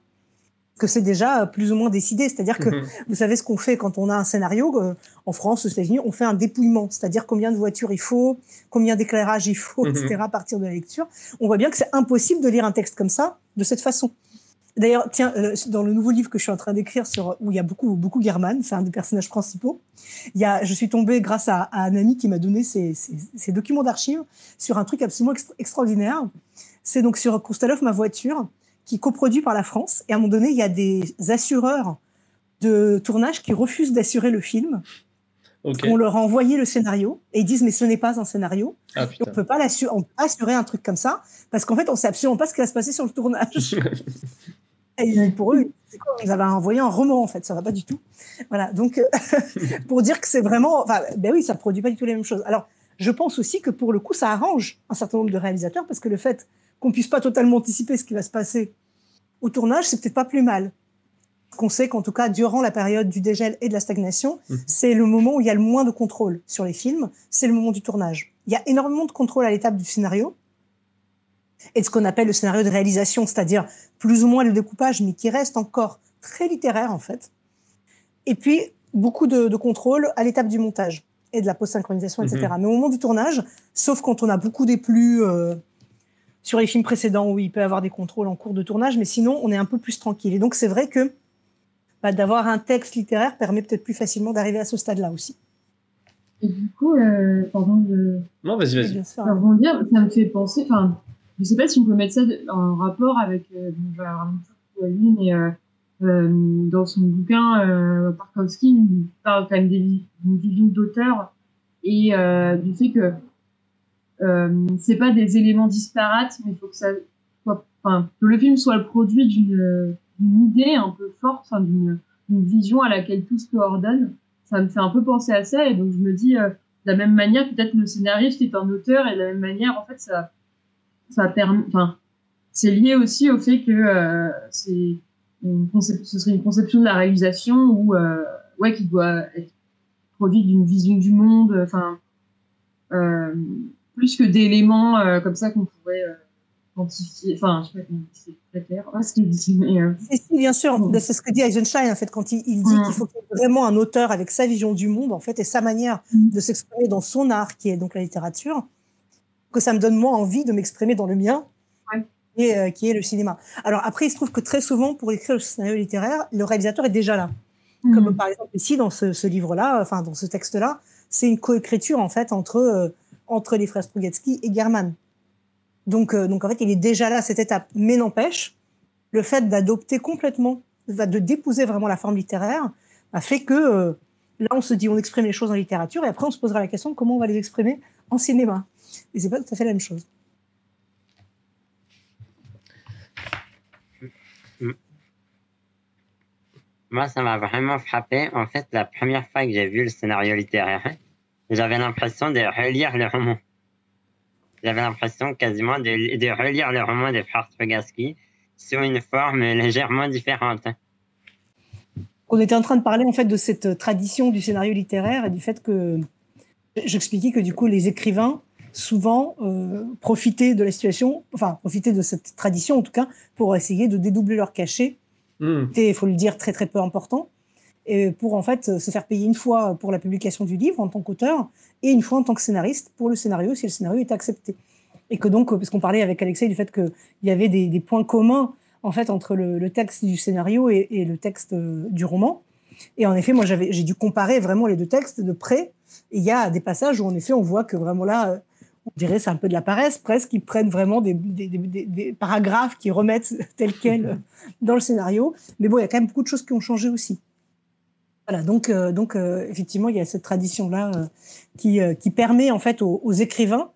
que c'est déjà plus ou moins décidé. C'est-à-dire que mhm. vous savez ce qu'on fait quand on a un scénario euh, en France, aux États-Unis, on fait un dépouillement, c'est-à-dire combien de voitures il faut, combien d'éclairage il faut, etc. Mhm. à partir de la lecture. On voit bien que c'est impossible de lire un texte comme ça de cette façon. D'ailleurs, tiens, euh, dans le nouveau livre que je suis en train d'écrire sur où il y a beaucoup beaucoup German, c'est un des personnages principaux. Il y a, je suis tombée grâce à, un ami qui m'a donné ces, documents d'archives sur un truc absolument extraordinaire. C'est donc sur Koustalov, ma voiture, qui est coproduit par la France. Et à un moment donné, il y a des assureurs de tournage qui refusent d'assurer le film. On leur a envoyé le scénario et ils disent mais ce n'est pas un scénario. Ah, on peut pas assurer un truc comme ça parce qu'en fait on sait absolument pas ce qui va se passer sur le tournage. *laughs* Et pour eux, ils avaient envoyé un roman en fait, ça va pas du tout. Voilà, donc euh, *laughs* pour dire que c'est vraiment, enfin, ben oui, ça produit pas du tout les mêmes choses. Alors, je pense aussi que pour le coup, ça arrange un certain nombre de réalisateurs parce que le fait qu'on puisse pas totalement anticiper ce qui va se passer au tournage, c'est peut-être pas plus mal. Qu'on sait qu'en tout cas, durant la période du dégel et de la stagnation, mhm. c'est le moment où il y a le moins de contrôle sur les films, c'est le moment du tournage. Il y a énormément de contrôle à l'étape du scénario, et de ce qu'on appelle le scénario de réalisation, c'est-à-dire plus ou moins le découpage, mais qui reste encore très littéraire en fait. Et puis beaucoup de, contrôle à l'étape du montage et de la post-synchronisation, etc. Mhm. Mais au moment du tournage, sauf quand on a beaucoup des plus euh, sur les films précédents où il peut y avoir des contrôles en cours de tournage, mais sinon on est un peu plus tranquille. Et donc c'est vrai que bah, d'avoir un texte littéraire permet peut-être plus facilement d'arriver à ce stade-là aussi. Et du coup, euh, pardon de. Non, vas-y, vas-y. ça me fait penser, enfin, je sais pas si on peut mettre ça en rapport avec, euh, je vais avoir lui, mais euh, euh, dans son bouquin, euh, Tarkovsky il parle quand même d'une vision d'auteur et euh, du fait que c'est pas des éléments disparates, mais il faut que ça enfin, que le film soit le produit d'une idée un peu forte, d'une vision à laquelle tout se coordonne. Ça me fait un peu penser à ça, et donc je me dis, de la même manière, peut-être le scénariste est un auteur, et de la même manière, en fait, ça, ça permet, enfin, c'est lié aussi au fait que euh, c'est ce serait une conception de la réalisation où, euh, ouais, qui doit être produite d'une vision du monde, enfin, euh, plus que d'éléments comme ça qu'on pourrait quantifié. Enfin, je sais pas comment c'est très clair ce qu'il dit, mais. Si, bien sûr, c'est ce que dit Eisenstein en fait quand il, dit qu'il faut qu'il y ait vraiment un auteur avec sa vision du monde en fait et sa manière de s'exprimer dans son art qui est donc la littérature, que ça me donne moins envie de m'exprimer dans le mien. Et, qui est le cinéma. Alors après, il se trouve que très souvent, pour écrire le scénario littéraire, le réalisateur est déjà là. Comme mhm. par exemple ici, dans ce, livre-là, enfin dans ce texte-là, c'est une coécriture en fait entre, euh, entre les frères Strugatsky et German. Donc, euh, donc en fait, il est déjà là à cette étape. Mais n'empêche, le fait d'adopter complètement, de dépouser vraiment la forme littéraire, a fait que euh, là, on se dit, on exprime les choses en littérature, et après, on se posera la question de comment on va les exprimer en cinéma. Et c'est pas tout à fait la même chose. Moi, ça m'a vraiment frappé. En fait, la première fois que j'ai vu le scénario littéraire, j'avais l'impression de relire le roman. J'avais l'impression quasiment de, relire le roman de frères Strugatsky sur une forme légèrement différente. On était en train de parler en fait de cette tradition du scénario littéraire et du fait que j'expliquais que du coup les écrivains souvent euh, profitaient de la situation, enfin profitaient de cette tradition en tout cas pour essayer de dédoubler leur cachet Hmm. il faut le dire, très très peu important. Et pour en fait se faire payer une fois pour la publication du livre en tant qu'auteur et une fois en tant que scénariste pour le scénario si le scénario est accepté. Et que donc, parce qu'on parlait avec Alexei du fait qu'il y avait des, points communs en fait entre le, texte du scénario et, le texte euh, du roman. Et en effet, moi j'ai dû comparer vraiment les deux textes de près. Et il y a des passages où en effet on voit que vraiment là, on dirait c'est un peu de la paresse presque, ils prennent vraiment des, paragraphes qui remettent *laughs* tel quel dans le scénario. Mais bon, il y a quand même beaucoup de choses qui ont changé aussi. Voilà, donc, euh, donc euh, effectivement, il y a cette tradition-là euh, qui, qui permet en fait aux, écrivains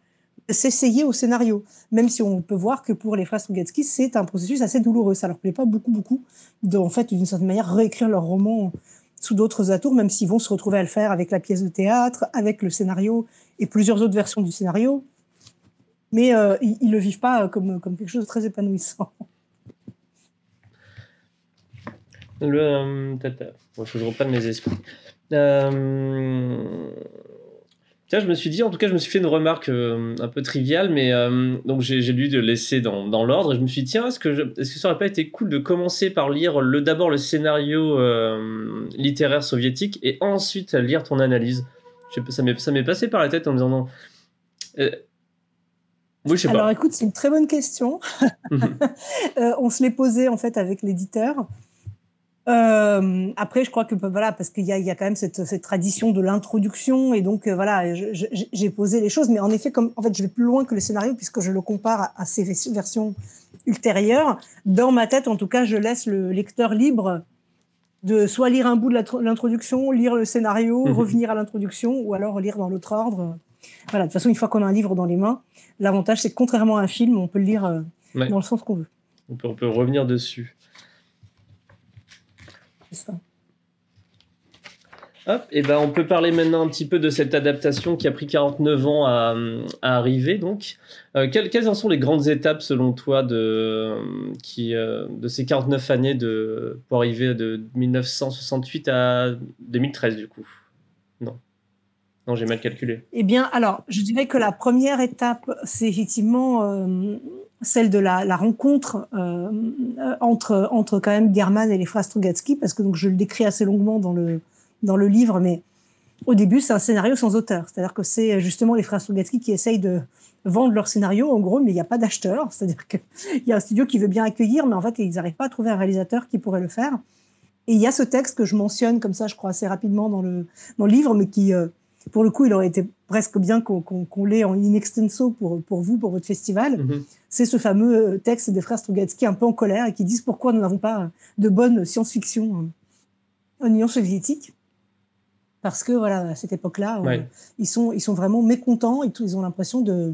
de s'essayer au scénario, même si on peut voir que pour les frères Strugatsky, c'est un processus assez douloureux. Ça leur plaît pas beaucoup, beaucoup de, en fait, d'une certaine manière, réécrire leur roman sous d'autres atours, même s'ils vont se retrouver à le faire avec la pièce de théâtre, avec le scénario et plusieurs autres versions du scénario. Mais euh, ils ne le vivent pas euh, comme, quelque chose de très épanouissant. Euh, Tiens, je me suis dit, en tout cas, je me suis fait une remarque euh, un peu triviale, mais euh, donc j'ai lu de laisser dans, dans l'ordre et je me suis dit, tiens, est-ce que, est-ce que ça aurait pas été cool de commencer par lire le, d'abord le scénario euh, littéraire soviétique et ensuite lire ton analyse? Je sais ça m'est passé par la tête en me disant, non. oui, je sais Alors écoute, c'est une très bonne question. *laughs* Mhm. on se l'est posé en fait avec l'éditeur. Euh, après, je crois que voilà, parce qu'il y a, il y a quand même cette, cette tradition de l'introduction, et donc euh, voilà, j'ai posé les choses. Mais en effet, comme en fait, je vais plus loin que le scénario puisque je le compare à, ces versions ultérieures. Dans ma tête, en tout cas, je laisse le lecteur libre de soit lire un bout de l'introduction, lire le scénario, mhm. revenir à l'introduction, ou alors lire dans l'autre ordre. Voilà, de toute façon, une fois qu'on a un livre dans les mains, l'avantage, c'est que contrairement à un film, on peut le lire euh, dans le sens qu'on veut. On peut, on peut revenir dessus. Et ben on peut parler maintenant un petit peu de cette adaptation qui a pris 49 ans à, arriver. Donc, euh, quelles, en sont les grandes étapes selon toi de, qui, euh, de ces 49 années de, pour arriver de 1968 à 2013 du coup? Non. Non, j'ai mal calculé. Eh bien, alors, je dirais que la première étape, c'est effectivement euh, celle de la, rencontre euh, entre, entre quand même German et les frères Strugatsky, parce que donc, je le décris assez longuement dans le, dans le livre, mais au début, c'est un scénario sans auteur. C'est-à-dire que c'est justement les frères Strugatsky qui essayent de vendre leur scénario, en gros, mais il n'y a pas d'acheteur. *laughs* C'est-à-dire qu'il y a un studio qui veut bien accueillir, mais en fait, ils n'arrivent pas à trouver un réalisateur qui pourrait le faire. Et il y a ce texte que je mentionne comme ça, je crois, assez rapidement dans le, dans le livre, mais qui, euh, pour le coup, il aurait été presque bien qu'on l'ait en in extenso pour, pour vous, pour votre festival. Mhm. C'est ce fameux euh, texte des frères Strugatsky un peu en colère et qui disent pourquoi nous n'avons pas de bonne science-fiction en Union soviétique. Parce que, voilà, à cette époque-là, euh, ils, sont, ils sont vraiment mécontents et ils ont l'impression de.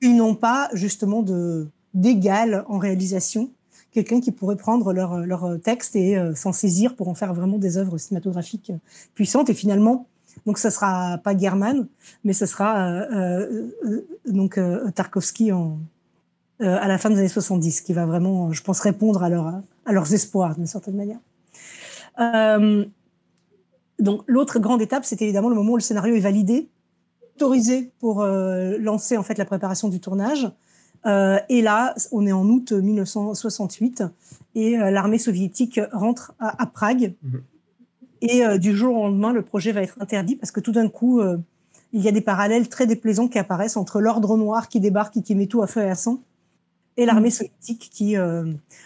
Ils n'ont pas, justement, de d'égal en réalisation quelqu'un qui pourrait prendre leur, leur texte et euh, s'en saisir pour en faire vraiment des œuvres cinématographiques puissantes. Et finalement, donc, ça sera pas German, mais ce sera euh, euh, donc euh, Tarkovsky en, à la fin des années 70, qui va vraiment, je pense, répondre à, à leurs espoirs d'une certaine manière. donc, l'autre grande étape, c'est évidemment le moment où le scénario est validé, autorisé pour lancer en fait la préparation du tournage. et là, on est en août 1968 et l'armée soviétique rentre à, Prague. Mhm. Et du jour au lendemain, le projet va être interdit parce que tout d'un coup, il y a des parallèles très déplaisants qui apparaissent entre l'ordre noir qui débarque et qui met tout à feu et à sang et l'armée mm. soviétique qui euh,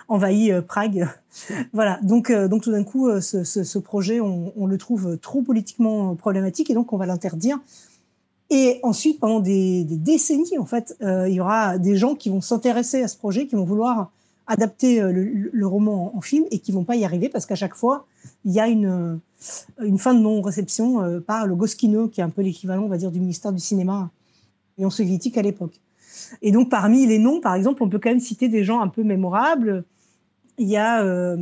envahit euh, Prague. *laughs* voilà. Donc, euh, donc tout d'un coup, ce, ce, ce, projet, on, on, le trouve trop politiquement problématique et donc on va l'interdire. Et ensuite, pendant des, des, décennies, en fait, il y aura des gens qui vont s'intéresser à ce projet, qui vont vouloir adapter le, le roman en, film et qui vont pas y arriver parce qu'à chaque fois, il y a une, une fin de non-réception par le Goskino, qui est un peu l'équivalent, on va dire, du ministère du cinéma en soviétique à l'époque. Et donc, parmi les noms, par exemple, on peut quand même citer des gens un peu mémorables. Il y a euh,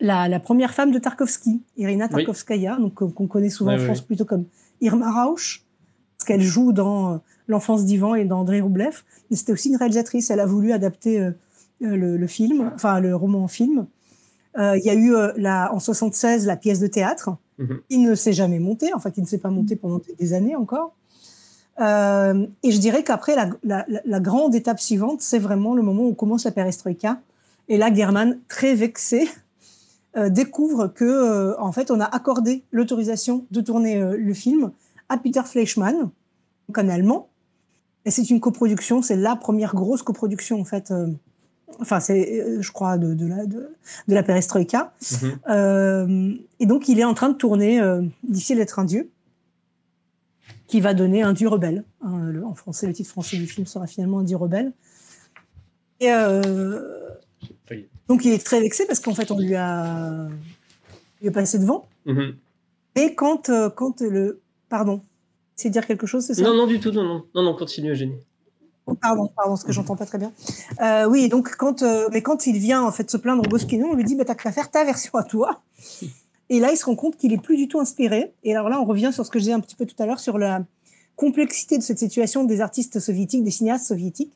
la, première femme de Tarkovsky, Irina Tarkovskaya, donc qu'on connaît souvent en France plutôt comme Irma Rauch, parce qu'elle joue dans euh, L'enfance d'Ivan et dans André Roublev. Mais c'était aussi une réalisatrice. Elle a voulu adapter euh, le, film, enfin le roman en film. Il y a eu la, en 76 la pièce de théâtre, mhm. qui ne s'est jamais montée, enfin qui ne s'est pas montée pendant des années encore. Euh, et je dirais qu'après, la, la, la, grande étape suivante, c'est vraiment le moment où commence la perestroïka. Et là, German, très vexé, euh, découvre que, euh, en fait, on a accordé l'autorisation de tourner euh, le film à Peter Fleischmann, donc un Allemand. Et c'est une coproduction, c'est la première grosse coproduction, en fait. Euh, enfin, c'est, je crois, de, de, la, de, de la perestroïka. Mm-hmm. et donc, il est en train de tourner Difficile d'être un dieu qui va donner un dieu rebelle. Hein, en français, le titre français du film sera finalement un dieu rebelle. Et euh, donc il est très vexé parce qu'en fait on lui a, il a passé devant. Mm-hmm. Et quand, euh, quand le, pardon, c'est dire quelque chose, c'est ça? Non, non du tout, non, non, non, non continue, Eugénie. Oh, pardon, pardon, ce que j'entends pas très bien. Euh, oui, donc quand, mais quand il vient en fait se plaindre au Boschino, on lui dit, bah, t'as qu'à faire ta version à toi. *laughs* Et là, il se rend compte qu'il est plus du tout inspiré. Et alors là, on revient sur ce que j'ai un petit peu tout à l'heure sur la complexité de cette situation des artistes soviétiques, des cinéastes soviétiques.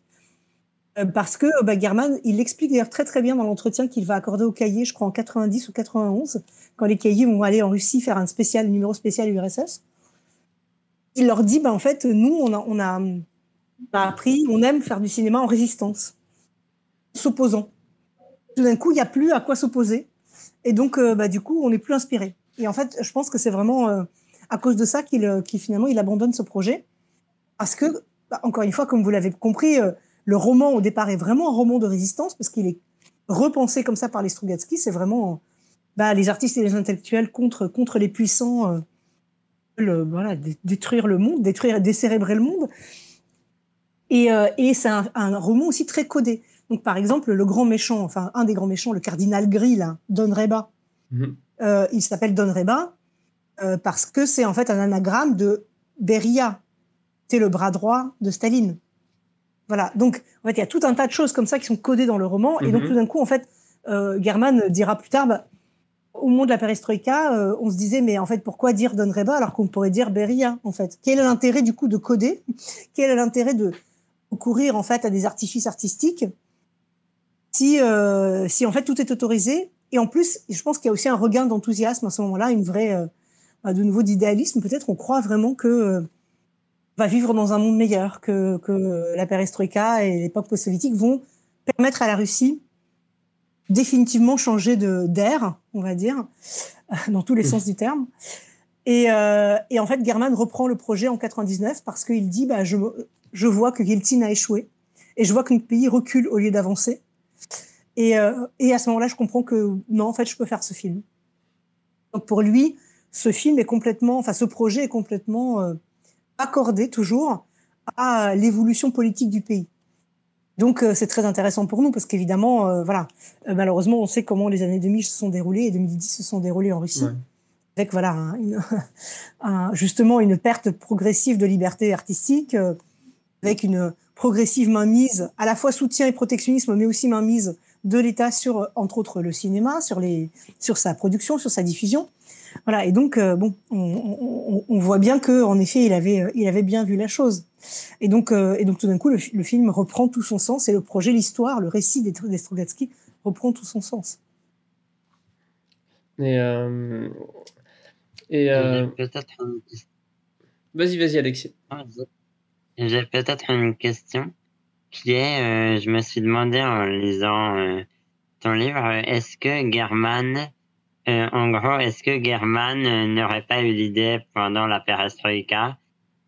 Euh, parce que bah, German, il l'explique d'ailleurs très très bien dans l'entretien qu'il va accorder au cahier, je crois en 90 ou 91, quand les cahiers vont aller en Russie faire un spécial, numéro spécial URSS. Il leur dit, bah, en fait, nous, on a, on a, on a appris, on aime faire du cinéma en résistance, s'opposant. Tout d'un coup, il n'y a plus à quoi s'opposer. Et donc, euh, bah, du coup, on n'est plus inspiré. Et en fait, je pense que c'est vraiment euh, à cause de ça qu'il euh, finalement il abandonne ce projet. Parce que, bah, encore une fois, comme vous l'avez compris, le roman au départ est vraiment un roman de résistance parce qu'il est repensé comme ça par les Strugatsky. C'est vraiment bah, les artistes et les intellectuels contre, contre les puissants, le, voilà, détruire le monde, détruire, décérébrer le monde. Et, et c'est un, un, roman aussi très codé. Donc, par exemple, le grand méchant, enfin, un des grands méchants, le cardinal gris, là, Don Reba, mhm. euh, il s'appelle Don Reba euh, parce que c'est en fait un anagramme de Beria. C'est le bras droit de Staline. Voilà. Donc, en fait, il y a tout un tas de choses comme ça qui sont codées dans le roman. Et donc, mhm. tout d'un coup, en fait, euh, German dira plus tard, bah, au moment de la perestroïka, euh, on se disait, mais en fait, pourquoi dire Don Reba alors qu'on pourrait dire Beria, en fait? Quel est l'intérêt, du coup, de coder? Quel est l'intérêt de recourir, en fait, à des artifices artistiques si, euh, si en fait tout est autorisé. Et en plus, je pense qu'il y a aussi un regain d'enthousiasme à ce moment-là, une vraie, euh, bah, de nouveau d'idéalisme. Peut-être on croit vraiment que euh, va vivre dans un monde meilleur, que, que la perestroïka et l'époque post-soviétique vont permettre à la Russie définitivement changer de d'air, on va dire, *laughs* dans tous les sens du terme. Et, et, en fait, German reprend le projet en 99 parce qu'il dit bah, je vois que Yeltsin a échoué et je vois que notre pays recule au lieu d'avancer. Et, euh, et à ce moment-là, je comprends que non, en fait, je peux faire ce film. Donc pour lui, ce film est complètement, enfin, ce projet est complètement euh, accordé toujours à l'évolution politique du pays. Donc euh, c'est très intéressant pour nous parce qu'évidemment, voilà, malheureusement, on sait comment les années 2000 se sont déroulées et 2010 se sont déroulées en Russie. Avec voilà, *laughs* un, justement une perte progressive de liberté artistique, avec une progressive mainmise, à la fois soutien et protectionnisme, mais aussi mainmise de l'État sur, entre autres, le cinéma, sur, les, sur sa production, sur sa diffusion. Voilà. Et donc, euh, bon, on, on, voit bien que, en effet, il avait, euh, il avait bien vu la chose. Et donc, euh, et donc, tout d'un coup, le, film reprend tout son sens et le projet, l'histoire, le récit des Strogatsky reprend tout son sens. Et, et peut-être. Vas-y, vas-y, Alexis. J'ai peut-être une question. qui est, je me suis demandé en lisant ton livre, est-ce que German, en gros, est-ce que German n'aurait pas eu l'idée pendant la perestroïka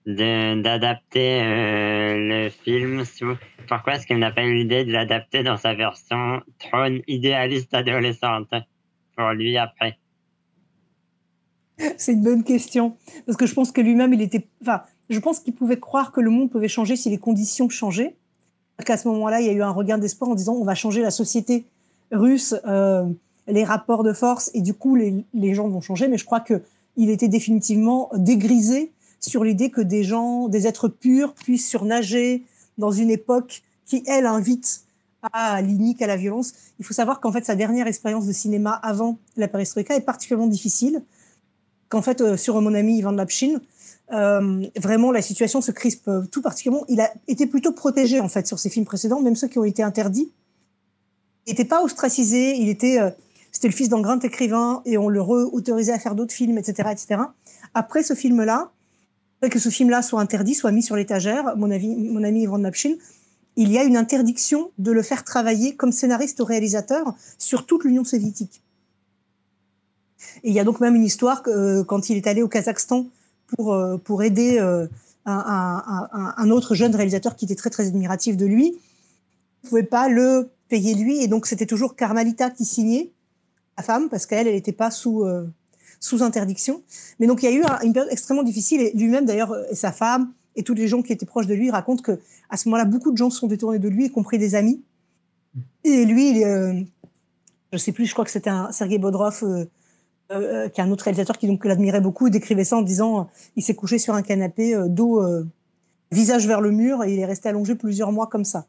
d'adapter le film sous... Pourquoi est-ce qu'il n'a pas eu l'idée de l'adapter dans sa version trop idéaliste adolescente pour lui après? C'est une bonne question. Parce que je pense que lui-même, il était. Enfin, je pense qu'il pouvait croire que le monde pouvait changer si les conditions changeaient. Qu'à ce moment-là, il y a eu un regain d'espoir en disant on va changer la société russe, euh, les rapports de force, et du coup, les, gens vont changer. Mais je crois qu'il était définitivement dégrisé sur l'idée que des gens, des êtres purs, puissent surnager dans une époque qui, elle, invite à l'inique, à la violence. Il faut savoir qu'en fait, sa dernière expérience de cinéma avant la perestroïka est particulièrement difficile qu'en fait, euh, sur mon ami Ivan Lapshin, euh, vraiment, la situation se crispe tout particulièrement. Il a été plutôt protégé, en fait, sur ses films précédents, même ceux qui ont été interdits. Il n'était pas ostracisé, il était, euh, c'était le fils d'un grand écrivain et on le re-autorisait à faire d'autres films, etc., etc. Après ce film-là, que ce film-là soit interdit, soit mis sur l'étagère, mon, avis, mon ami Ivan Lapshin, il y a une interdiction de le faire travailler comme scénariste ou réalisateur sur toute l'Union soviétique. Et il y a donc même une histoire euh, quand il est allé au Kazakhstan pour, euh, pour aider euh, un, un, autre jeune réalisateur qui était très très admiratif de lui, il ne pouvait pas le payer lui, et donc c'était toujours Carmelita qui signait, la femme, parce qu'elle, elle n'était pas sous, sous interdiction. Mais donc il y a eu une période extrêmement difficile, et lui-même d'ailleurs, et sa femme, et tous les gens qui étaient proches de lui racontent que à ce moment-là, beaucoup de gens sont détournés de lui, y compris des amis. Et lui, il, euh, je sais plus, je crois que c'était un Sergei Bodrov, euh, euh, qui est un autre réalisateur qui donc l'admirait beaucoup, décrivait ça en disant, euh, il s'est couché sur un canapé, euh, dos visage vers le mur, et il est resté allongé plusieurs mois comme ça.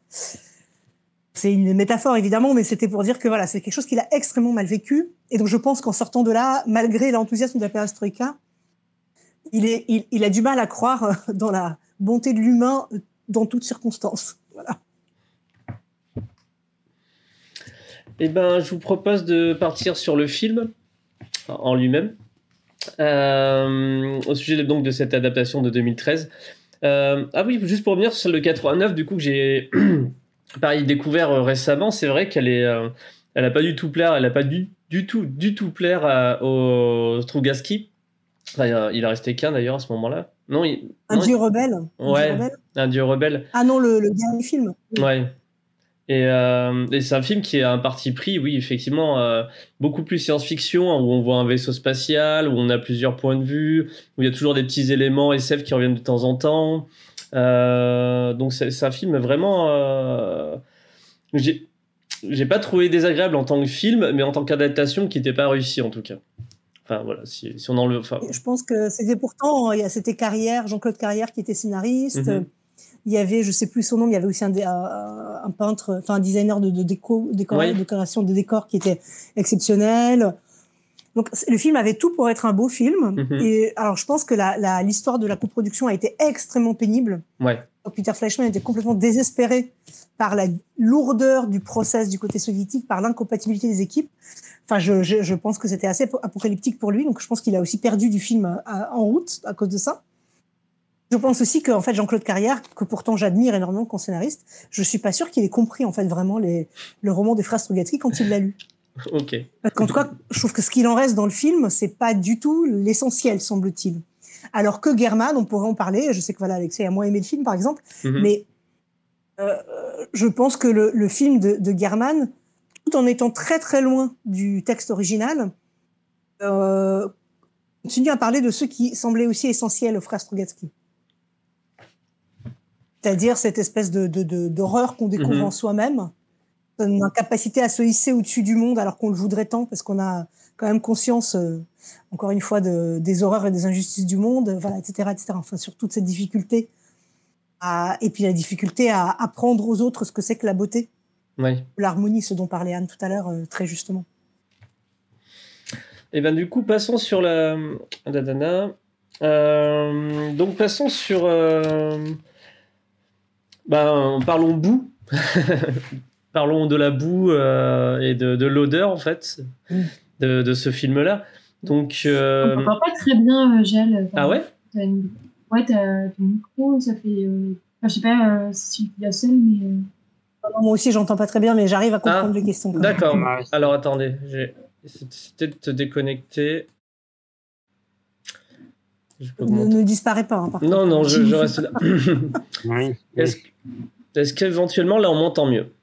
C'est une métaphore évidemment, mais c'était pour dire que voilà, c'est quelque chose qu'il a extrêmement mal vécu. Et donc je pense qu'en sortant de là, malgré l'enthousiasme de la perestroïka, il, est, il, il, a du mal à croire dans la bonté de l'humain dans toutes circonstances. Voilà. Eh ben, je vous propose de partir sur le film en lui-même, euh, au sujet donc de cette adaptation de 2013. Euh, ah oui, juste pour revenir sur de 89, du coup que j'ai *clears throat* pareil découvert euh, récemment, c'est vrai qu'elle est, euh, elle a pas du tout plaire, elle a pas du, du tout, du tout plaire à, au Strugatsky. Enfin, il a resté qu'un d'ailleurs à ce moment-là. Non, il, un non, dieu rebelle. Un ouais, dieu rebelle. un dieu rebelle. Ah non, le, le dernier film. Ouais. Et, euh, et c'est un film qui a un parti pris, oui, effectivement, euh, beaucoup plus science-fiction, hein, où on voit un vaisseau spatial, où on a plusieurs points de vue, où il y a toujours des petits éléments SF qui reviennent de temps en temps. Euh, donc c'est un film vraiment... J'ai pas trouvé désagréable en tant que film, mais en tant qu'adaptation qui n'était pas réussi en tout cas. Enfin voilà, si, si on en le. Enfin... Je pense que c'était pourtant, il y a c'était Carrière, Jean-Claude Carrière qui était scénariste. Mm -hmm. Il y avait, je sais plus son nom, il y avait aussi un, peintre, enfin un designer de, de déco, décor, décoration de décors qui était exceptionnel. Donc le film avait tout pour être un beau film. Mm -hmm. Et alors je pense que l'histoire de la coproduction a été extrêmement pénible. Ouais. Peter Fleischmann était complètement désespéré par la lourdeur du process du côté soviétique, par l'incompatibilité des équipes. Enfin, je, je, je pense que c'était assez apocalyptique pour lui, donc je pense qu'il a aussi perdu du film à, en route à cause de ça. Je pense aussi qu'en fait Jean-Claude Carrière, que pourtant j'admire énormément comme scénariste, je suis pas sûr qu'il ait compris en fait vraiment les, le roman des frères Strugatsky quand il l'a lu. *laughs* ok. Parce qu'en tout cas, je trouve que ce qu'il en reste dans le film, c'est pas du tout l'essentiel, semble-t-il. Alors que German, on pourrait en parler. Je sais que voilà, Alexei a moins aimé le film, par exemple, mm -hmm. mais euh, je pense que le, le film de, de, German, tout en étant très très loin du texte original, euh, continue à parler de ce qui semblait aussi essentiel aux frères Strugatsky. C'est-à-dire cette espèce de, d'horreur qu'on découvre -hmm. en soi-même, une incapacité à se hisser au-dessus du monde alors qu'on le voudrait tant, parce qu'on a quand même conscience, euh, encore une fois, de, des horreurs et des injustices du monde, voilà, etc., etc. Enfin, sur toute cette difficulté, à, et puis la difficulté à apprendre aux autres ce que c'est que la beauté, oui. l'harmonie, ce dont parlait Anne tout à l'heure, euh, très justement. Et ben du coup, passons sur la, Dadana. Euh, donc passons sur, euh... ben, parlons boue. *laughs* parlons de la boue euh, et de, de l'odeur en fait mm. de, de, ce film-là. Donc, euh... on ne pas très bien, Gel. Ah ouais as une... Ouais, t'as ton micro, ça fait euh, je sais pas si tu es seul, mais. Moi aussi, j'entends pas très bien, mais j'arrive à comprendre Ah, les questions. D'accord. Alors attendez, j'ai c'était de te déconnecter. Je Ne, ne disparaît pas. hein, par Non, contre. non, je, je reste là. *laughs* Oui. *laughs* Est-ce est-ce qu'éventuellement là on m'entend mieux?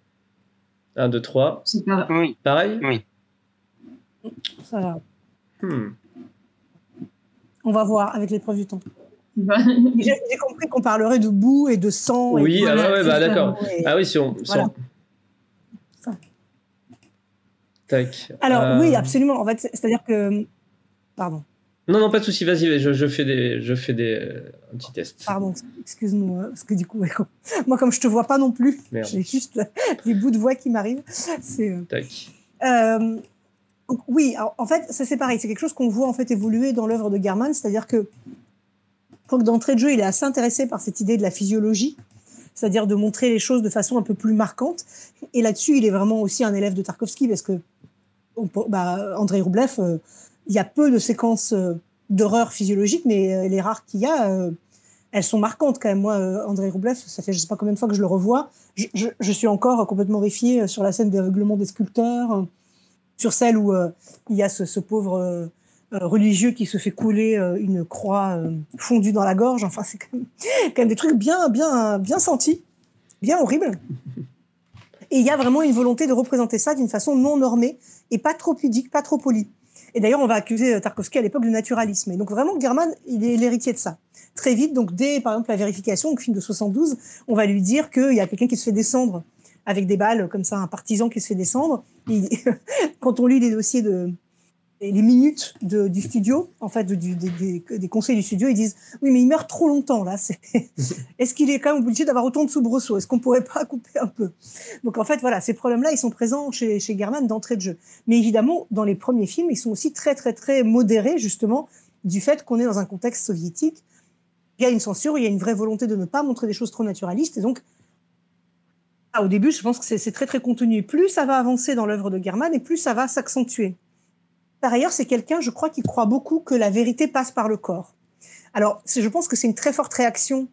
1, 2, 3. C'est pas. Oui. Pareil? Oui. Ça va. Hmm. On va voir avec l'épreuve du temps. *laughs* Bah, J'ai compris qu'on parlerait de boue et de sang. Oui, ah ouais, ouais, bah, d'accord. Et- Ah oui, si on. si Voilà. on- Ça. Tac. Alors Euh, oui, absolument. En fait, c'est- c'est-à-dire que, pardon, Non, non, pas de souci, vas-y, je, je fais, des, je fais des, euh, un petit test. pardon, excuse-nous, hein, parce que du coup, ouais, comme- moi comme je te vois pas non plus, j'ai juste des bouts de voix qui m'arrivent. C'est euh, Tac. Euh, donc, oui, alors, en fait, ça c'est pareil, c'est quelque chose qu'on voit en fait évoluer dans l'œuvre de German, c'est-à-dire que je crois que d'entrée de jeu, il est assez intéressé par cette idée de la physiologie, c'est-à-dire de montrer les choses de façon un peu plus marquante. Et là-dessus, il est vraiment aussi un élève de Tarkovsky parce que bah, Andrei Roublev, euh, il y a peu de séquences euh, d'horreur physiologique, mais euh, les rares qu'il y a, euh, elles sont marquantes quand même. Moi, Andrei Roublev, ça fait je sais pas combien de fois que je le revois, je, suis encore complètement horrifiée sur la scène d'aveuglement des sculpteurs, sur celle où il y a ce, pauvre religieux qui se fait couler une croix fondue dans la gorge. Enfin, c'est quand quand même des trucs bien, bien, bien sentis, bien horribles. Et il y a vraiment une volonté de représenter ça d'une façon non normée et pas trop pudique, pas trop polie. Et d'ailleurs, on va accuser euh, Tarkovsky à l'époque de naturalisme. Et donc vraiment, German, il est l'héritier de ça. Très vite, donc dès par exemple la vérification, le film de 72, on va lui dire qu'il y a quelqu'un qui se fait descendre avec des balles comme ça, un partisan qui se fait descendre. *laughs* Quand on lit les dossiers de les minutes de- du studio, en fait, du- des, des- des conseils du studio, ils disent oui, mais il meurt trop longtemps là. *laughs* Est-ce qu'il est quand même obligé d'avoir autant de soubresauts? Est-ce qu'on pourrait pas couper un peu? Donc en fait, voilà, ces problèmes-là, ils sont présents chez, chez German d'entrée de jeu. Mais évidemment, dans les premiers films, ils sont aussi très, très, très modérés justement du fait qu'on est dans un contexte soviétique. Il y a une censure, il y a une vraie volonté de ne pas montrer des choses trop naturalistes, et donc ah, au début, je pense que c'est c'est très très contenu. Et Plus ça va avancer dans l'œuvre de German, et plus ça va s'accentuer. Par ailleurs, c'est quelqu'un, je crois, qui croit beaucoup que la vérité passe par le corps. Alors, je pense que c'est une très forte réaction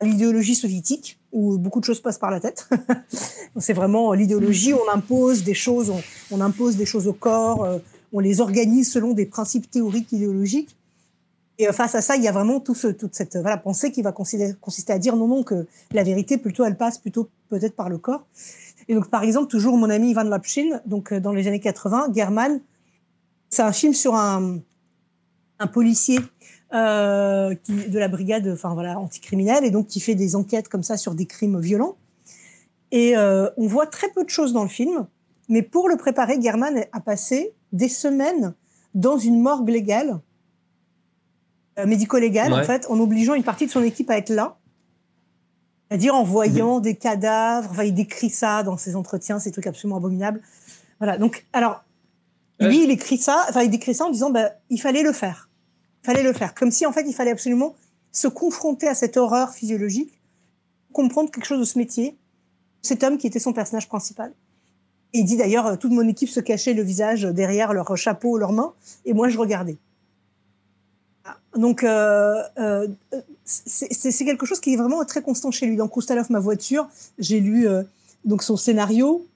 à l'idéologie soviétique, où beaucoup de choses passent par la tête. *laughs* c'est vraiment l'idéologie, on impose des choses, on, impose des choses au corps, euh, on les organise selon des principes théoriques idéologiques. Et euh, face à ça, il y a vraiment tout ce, toute cette euh, pensée qui va consister à dire non, non, que la vérité, plutôt, elle passe plutôt peut-être par le corps. Et donc, par exemple, toujours mon ami Ivan Lapshin, donc euh, dans les années 80, German, c'est un film sur un, un policier euh, qui, de la brigade enfin, voilà, anticriminelle et donc qui fait des enquêtes comme ça sur des crimes violents. Et euh, on voit très peu de choses dans le film, mais pour le préparer, German a passé des semaines dans une morgue légale, euh, médico-légale Ouais. en fait, en obligeant une partie de son équipe à être là. C'est-à-dire en voyant des cadavres, enfin, il décrit ça dans ses entretiens, ces trucs absolument abominables. Voilà. Donc, alors, lui, il écrit ça, enfin, il décrit ça en disant, bah, il fallait le faire. Il fallait le faire. Comme si, en fait, il fallait absolument se confronter à cette horreur physiologique, comprendre quelque chose de ce métier, cet homme qui était son personnage principal. Et il dit d'ailleurs, euh, toute mon équipe se cachait le visage derrière leur chapeau, leurs mains, et moi, je regardais. Ah, Donc, euh, euh, c'est quelque chose qui est vraiment très constant chez lui. Dans Koustalov, ma voiture, j'ai lu euh, donc son scénario.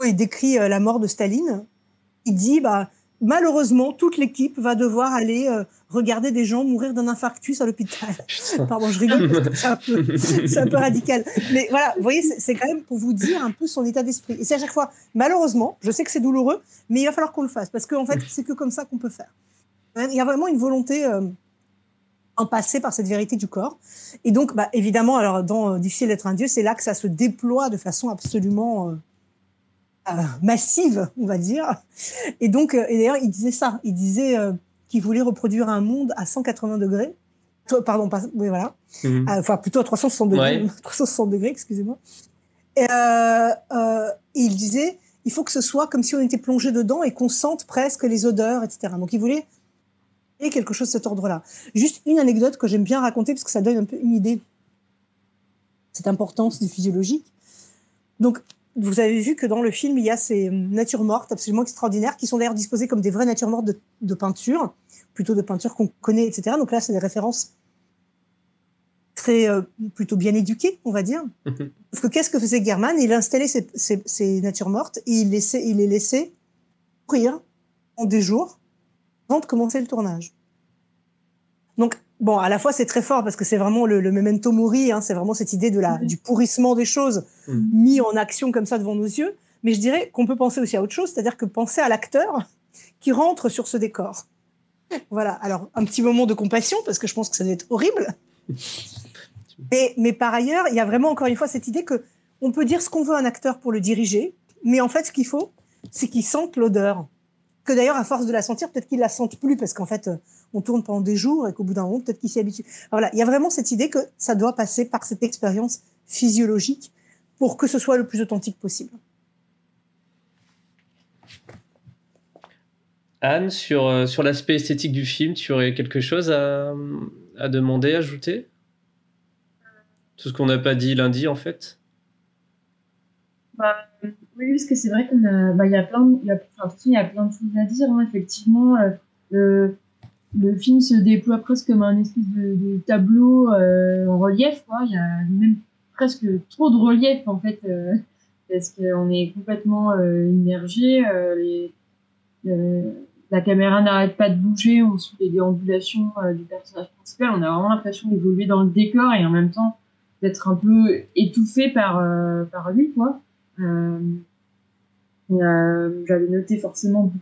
où Il décrit euh, la mort de Staline. Il dit, bah, malheureusement, toute l'équipe va devoir aller euh, regarder des gens mourir d'un infarctus à l'hôpital. *laughs* Pardon, je rigole, parce que c'est un, peu- *laughs* c'est un peu radical. Mais voilà, vous voyez, c'est quand même pour vous dire un peu son état d'esprit. Et c'est à chaque fois, malheureusement, je sais que c'est douloureux, mais il va falloir qu'on le fasse, parce qu'en fait, *laughs* c'est que comme ça qu'on peut faire. Il y a vraiment une volonté euh, en passer par cette vérité du corps. Et donc, bah, évidemment, alors dans euh, Difficile d'être un dieu, c'est là que ça se déploie de façon absolument massive, on va dire. Et donc, euh, et d'ailleurs, il disait ça. Il disait euh, qu'il voulait reproduire un monde à 180 degrés. Pardon, pas, oui, voilà. Mhm. Euh, Enfin, plutôt à 360 degrés. Ouais. *laughs* 360 degrés, excusez-moi. Et, euh, euh, il disait, il faut que ce soit comme si on était plongé dedans et qu'on sente presque les odeurs, etc. Donc, il voulait et quelque chose de cet ordre-là. Juste une anecdote que j'aime bien raconter parce que ça donne un peu une idée de cette importance du physiologique. Donc, vous avez vu que dans le film, il y a ces natures mortes absolument extraordinaires qui sont d'ailleurs disposées comme des vraies natures mortes de, de peinture, plutôt de peinture qu'on connaît, etc. Donc là, c'est des références très plutôt bien éduqué, on va dire. Mhm. Parce que qu'est-ce que faisait German Il installait ses, ses, natures mortes et il, laissait, il les laissait courir en des jours avant de commencer le tournage. Donc, bon, à la fois, c'est très fort parce que c'est vraiment le, memento mori, hein, c'est vraiment cette idée de la, mhm. du pourrissement des choses mhm. mis en action comme ça devant nos yeux. Mais je dirais qu'on peut penser aussi à autre chose, c'est-à-dire que penser à l'acteur qui rentre sur ce décor. Voilà, alors un petit moment de compassion parce que je pense que ça doit être horrible. *laughs* Mais, mais par ailleurs, il y a vraiment encore une fois cette idée que on peut dire ce qu'on veut à un acteur pour le diriger, mais en fait, ce qu'il faut, c'est qu'il sente l'odeur. Que d'ailleurs, à force de la sentir, peut-être qu'il la sente plus parce qu'en fait, on tourne pendant des jours et qu'au bout d'un moment, peut-être qu'il s'y habitue. Voilà, il y a vraiment cette idée que ça doit passer par cette expérience physiologique pour que ce soit le plus authentique possible. Anne, sur, euh, sur l'aspect esthétique du film, tu aurais quelque chose à, à demander, ajouter? Tout ce qu'on n'a pas dit lundi, en fait? Bah, Oui, parce que c'est vrai qu'il bah, y, a plein de, y, a, y a plein de choses à dire. Hein. Effectivement, euh, le, le film se déploie presque comme un espèce de, tableau euh, en relief. Quoi. Il y a même presque trop de relief en fait, euh, parce qu'on est complètement euh, immergé. Les, la caméra n'arrête pas de bouger, on suit les déambulations du personnage principal. On a vraiment l'impression d'évoluer dans le décor et en même temps d'être un peu étouffé par, par lui. quoi. J'avais noté forcément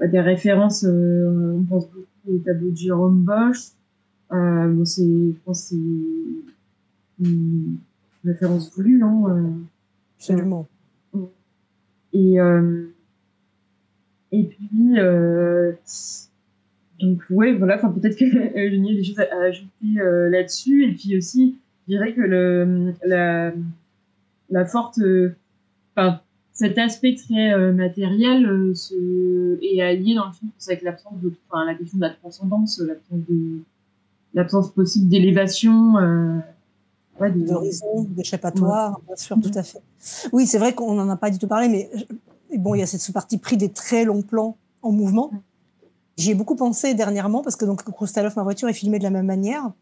des références, on pense beaucoup le tableau de Jérôme Bosch. Euh, bon, c'est, je pense c'est une référence voulue, non euh, Absolument. Et, euh, et puis, euh, donc, ouais, voilà, enfin, peut-être que Eugénie a des choses à, ajouter euh, là-dessus. Et puis aussi, je dirais que le, la, la forte, enfin, cet aspect très euh, matériel euh, se, est allié dans le film avec l'absence de enfin, la question de la transcendance l'absence de l'absence possible d'élévation euh, ouais, d'horizon d'échappatoire bien sûr tout à fait. Oui c'est vrai qu'on n'en a pas du tout parlé mais bon il y a cette partie pris des très longs plans en mouvement. J'y ai beaucoup pensé dernièrement parce que donc Krustalov ma voiture est filmée de la même manière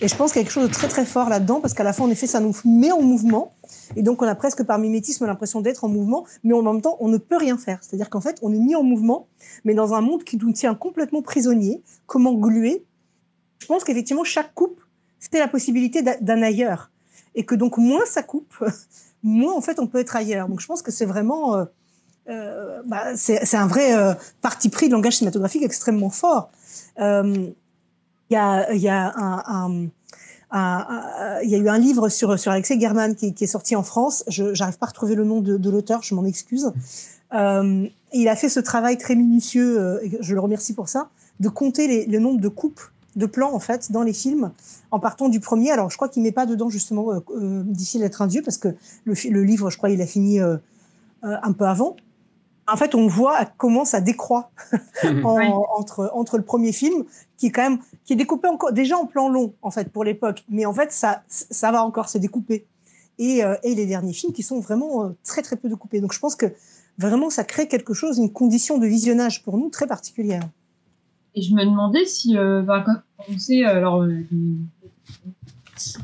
et je pense qu'il y a quelque chose de très très fort là-dedans, parce qu'à la fin, en effet, ça nous met en mouvement. Et donc, on a presque par mimétisme l'impression d'être en mouvement, mais en même temps, on ne peut rien faire. C'est-à-dire qu'en fait, on est mis en mouvement, mais dans un monde qui nous tient complètement prisonniers, comment gluer. Je pense qu'effectivement, chaque coupe, c'était la possibilité d'un ailleurs. Et que donc, moins ça coupe, *laughs* moins en fait, on peut être ailleurs. Donc, je pense que c'est vraiment. Euh, euh, bah, c'est un vrai euh, parti pris de langage cinématographique extrêmement fort. Il y a, eu un livre sur, sur Alexei German qui, est sorti en France. Je n'arrive pas à retrouver le nom de, l'auteur, je m'en excuse. Euh, il a fait ce travail très minutieux, euh, et je le remercie pour ça, de compter le nombre de coupes de plans en fait dans les films en partant du premier. Alors je crois qu'il met pas dedans justement euh, d'ici l'être un dieu parce que le, livre, je crois, il a fini un peu avant en fait, on voit comment ça décroît *laughs* entre, entre le premier film, qui est quand même, qui est découpé encore, déjà en plan long, en fait, pour l'époque. Mais en fait, ça, ça va encore se découper. Et, euh, et les derniers films qui sont vraiment euh, très, très peu découpés. Donc, je pense que vraiment, ça crée quelque chose, une condition de visionnage pour nous très particulière. Et je me demandais si, euh, bah, on sait, alors,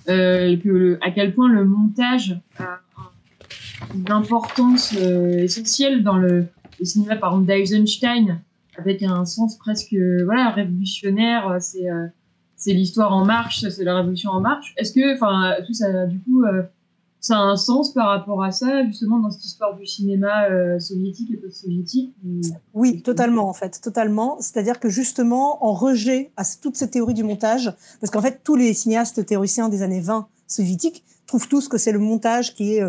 euh, que, à quel point le montage d'importance euh, essentielle dans le, cinéma, par exemple d'Eisenstein, avec un sens presque voilà révolutionnaire. C'est euh, c'est l'histoire en marche, c'est la révolution en marche. Est-ce que, enfin, tout ça, du coup, euh, ça a un sens par rapport à ça, justement, dans cette histoire du cinéma soviétique et post-soviétique Oui, totalement, en fait, totalement. C'est-à-dire que justement, en rejet à toutes ces théories du montage, parce qu'en fait, tous les cinéastes théoriciens des années 20 soviétiques trouvent tous que c'est le montage qui est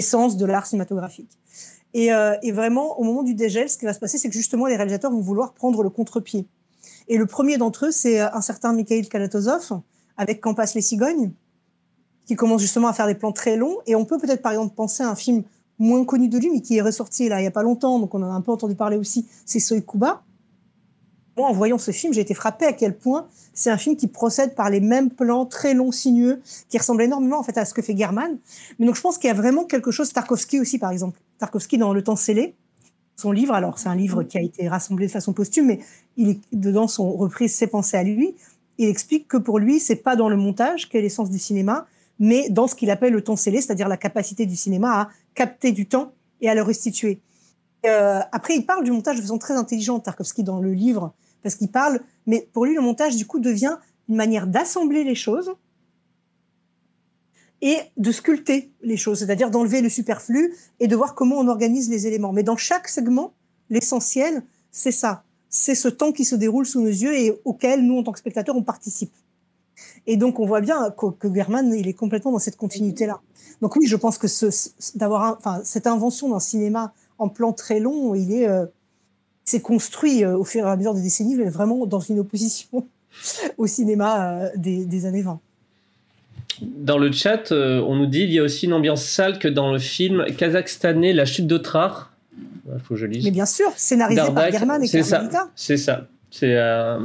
essence de l'art cinématographique. Et, euh, et, vraiment, au moment du dégel, ce qui va se passer, c'est que justement, les réalisateurs vont vouloir prendre le contre-pied. Et le premier d'entre eux, c'est euh, un certain Mikhail Kalatozov, avec Quand passent les cigognes, qui commence justement à faire des plans très longs. Et on peut peut-être, par exemple, penser à un film moins connu de lui, mais qui est ressorti là il y a pas longtemps, donc on en a un peu entendu parler aussi, c'est Soy Kuba, en voyant ce film, j'ai été frappé à quel point c'est un film qui procède par les mêmes plans très longs, sinueux, qui ressemblent énormément en fait à ce que fait German. Mais donc je pense qu'il y a vraiment quelque chose, Tarkovsky aussi par exemple. Tarkovsky dans Le temps scellé, son livre, alors c'est un livre qui a été rassemblé de façon posthume, mais il est, dedans sont reprises ses pensées à lui. Il explique que pour lui, c'est pas dans le montage qu'est l'essence du cinéma, mais dans ce qu'il appelle le temps scellé, c'est-à-dire la capacité du cinéma à capter du temps et à le restituer. Euh, après, il parle du montage de façon très intelligente, Tarkovsky, dans le livre, parce qu'il parle, mais pour lui, le montage, du coup, devient une manière d'assembler les choses et de sculpter les choses, c'est-à-dire d'enlever le superflu et de voir comment on organise les éléments. Mais dans chaque segment, l'essentiel, c'est ça. C'est ce temps qui se déroule sous nos yeux et auquel nous, en tant que spectateurs, on participe. Et donc, on voit bien que, que il est complètement dans cette continuité-là. Donc oui, je pense que ce, d'avoir, enfin, cette invention d'un cinéma en plan très long, il est, euh, s'est construit euh, au fur et à mesure des décennies, mais vraiment dans une opposition *laughs* au cinéma euh, des, des années 20. Dans le chat, euh, on nous dit il y a aussi une ambiance sale que dans le film kazakhstanais La chute d'Otrar. Il faut que je lise. Mais bien sûr, scénarisé par German et C'est ça. C'est ça. C'est euh,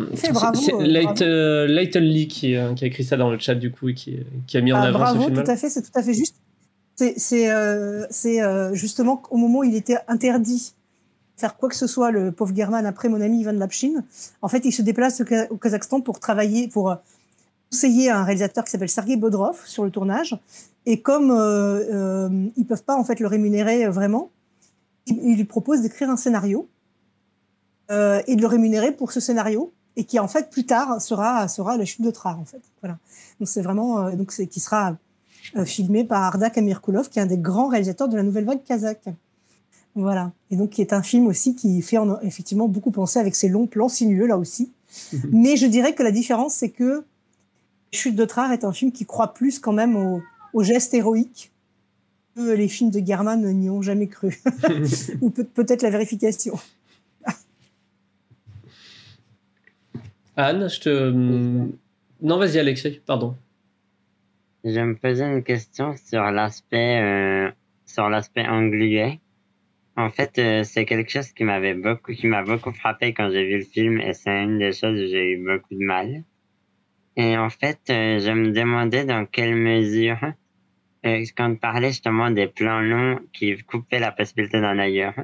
Leighton Lee qui, qui, a écrit ça dans le chat du coup et qui, qui a mis en ah, avant bravo, ce film. Tout à fait, c'est tout à fait juste. C'est justement au moment où il était interdit faire quoi que ce soit, le pauvre German, après mon ami Ivan Lapshin. En fait, il se déplace au Kazakhstan pour travailler, pour conseiller à un réalisateur qui s'appelle Sergei Bodrov sur le tournage. Et comme euh, euh, ils peuvent pas en fait le rémunérer euh, vraiment, il, lui propose d'écrire un scénario euh, et de le rémunérer pour ce scénario et qui en fait plus tard sera sera la chute de en fait. Voilà. Donc c'est vraiment donc c'est qui sera filmé par Ardak Amirkulov qui est un des grands réalisateurs de la nouvelle vague kazakh. Voilà. Et donc qui est un film aussi qui fait effectivement beaucoup penser avec ses longs plans sinueux là aussi. Mhm. Mais je dirais que la différence c'est que Chute de Trar est un film qui croit plus quand même au, au geste héroïque que les films de German n'y ont jamais cru. *laughs* Ou peut-être la vérification. Anne, je te. Non, vas-y, Alexis, pardon. Je me posais une question sur l'aspect euh, sur l'aspect anglais. En fait, euh, c'est quelque chose qui m'avait beaucoup qui m'a beaucoup frappé quand j'ai vu le film et c'est une des choses où j'ai eu beaucoup de mal. Et en fait, euh, je me demandais dans quelle mesure, euh, quand on parlait justement des plans longs qui coupaient la possibilité d'un ailleurs,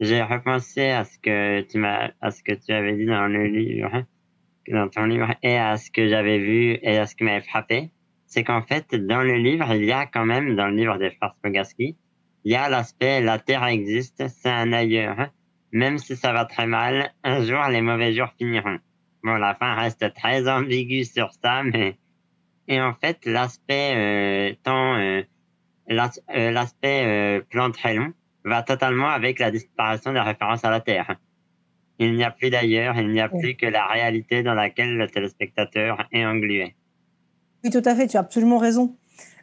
j'ai repensé à ce que tu m'as, à ce que tu avais dit dans le livre, dans ton livre, et à ce que j'avais vu et à ce qui m'avait frappé. C'est qu'en fait, dans le livre, il y a quand même, dans le livre des frères Spogaski, il y a l'aspect la Terre existe, c'est un ailleurs. Même si ça va très mal, un jour les mauvais jours finiront. Bon, la fin reste très ambiguë sur ça, mais et en fait l'aspect euh, euh, euh, l'aspect euh, plan très long va totalement avec la disparition des références à la Terre. Il n'y a plus d'ailleurs, il n'y a plus que la réalité dans laquelle le téléspectateur est englué. Oui, tout à fait, tu as absolument raison.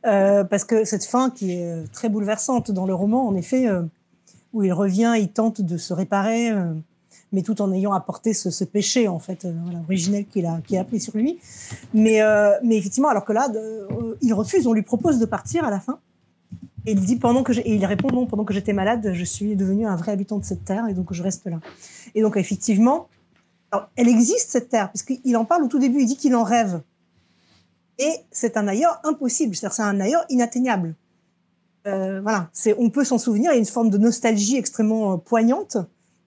Euh, parce que cette fin qui est très bouleversante dans le roman, en effet, où il revient, il tente de se réparer, mais tout en ayant apporté ce, péché en fait euh, originel qu'il a, qui a pris sur lui. Mais, euh, effectivement, alors que là, euh, il refuse, on lui propose de partir à la fin. Et il dit pendant que et il répond non, pendant que j'étais malade, je suis devenu un vrai habitant de cette terre et donc je reste là. Et donc effectivement, elle existe cette terre puisqu'il en parle au tout début, il dit qu'il en rêve. Et c'est un ailleurs impossible, c'est-à-dire c'est un ailleurs inatteignable. Euh, voilà, c'est on peut s'en souvenir, il y a une forme de nostalgie extrêmement poignante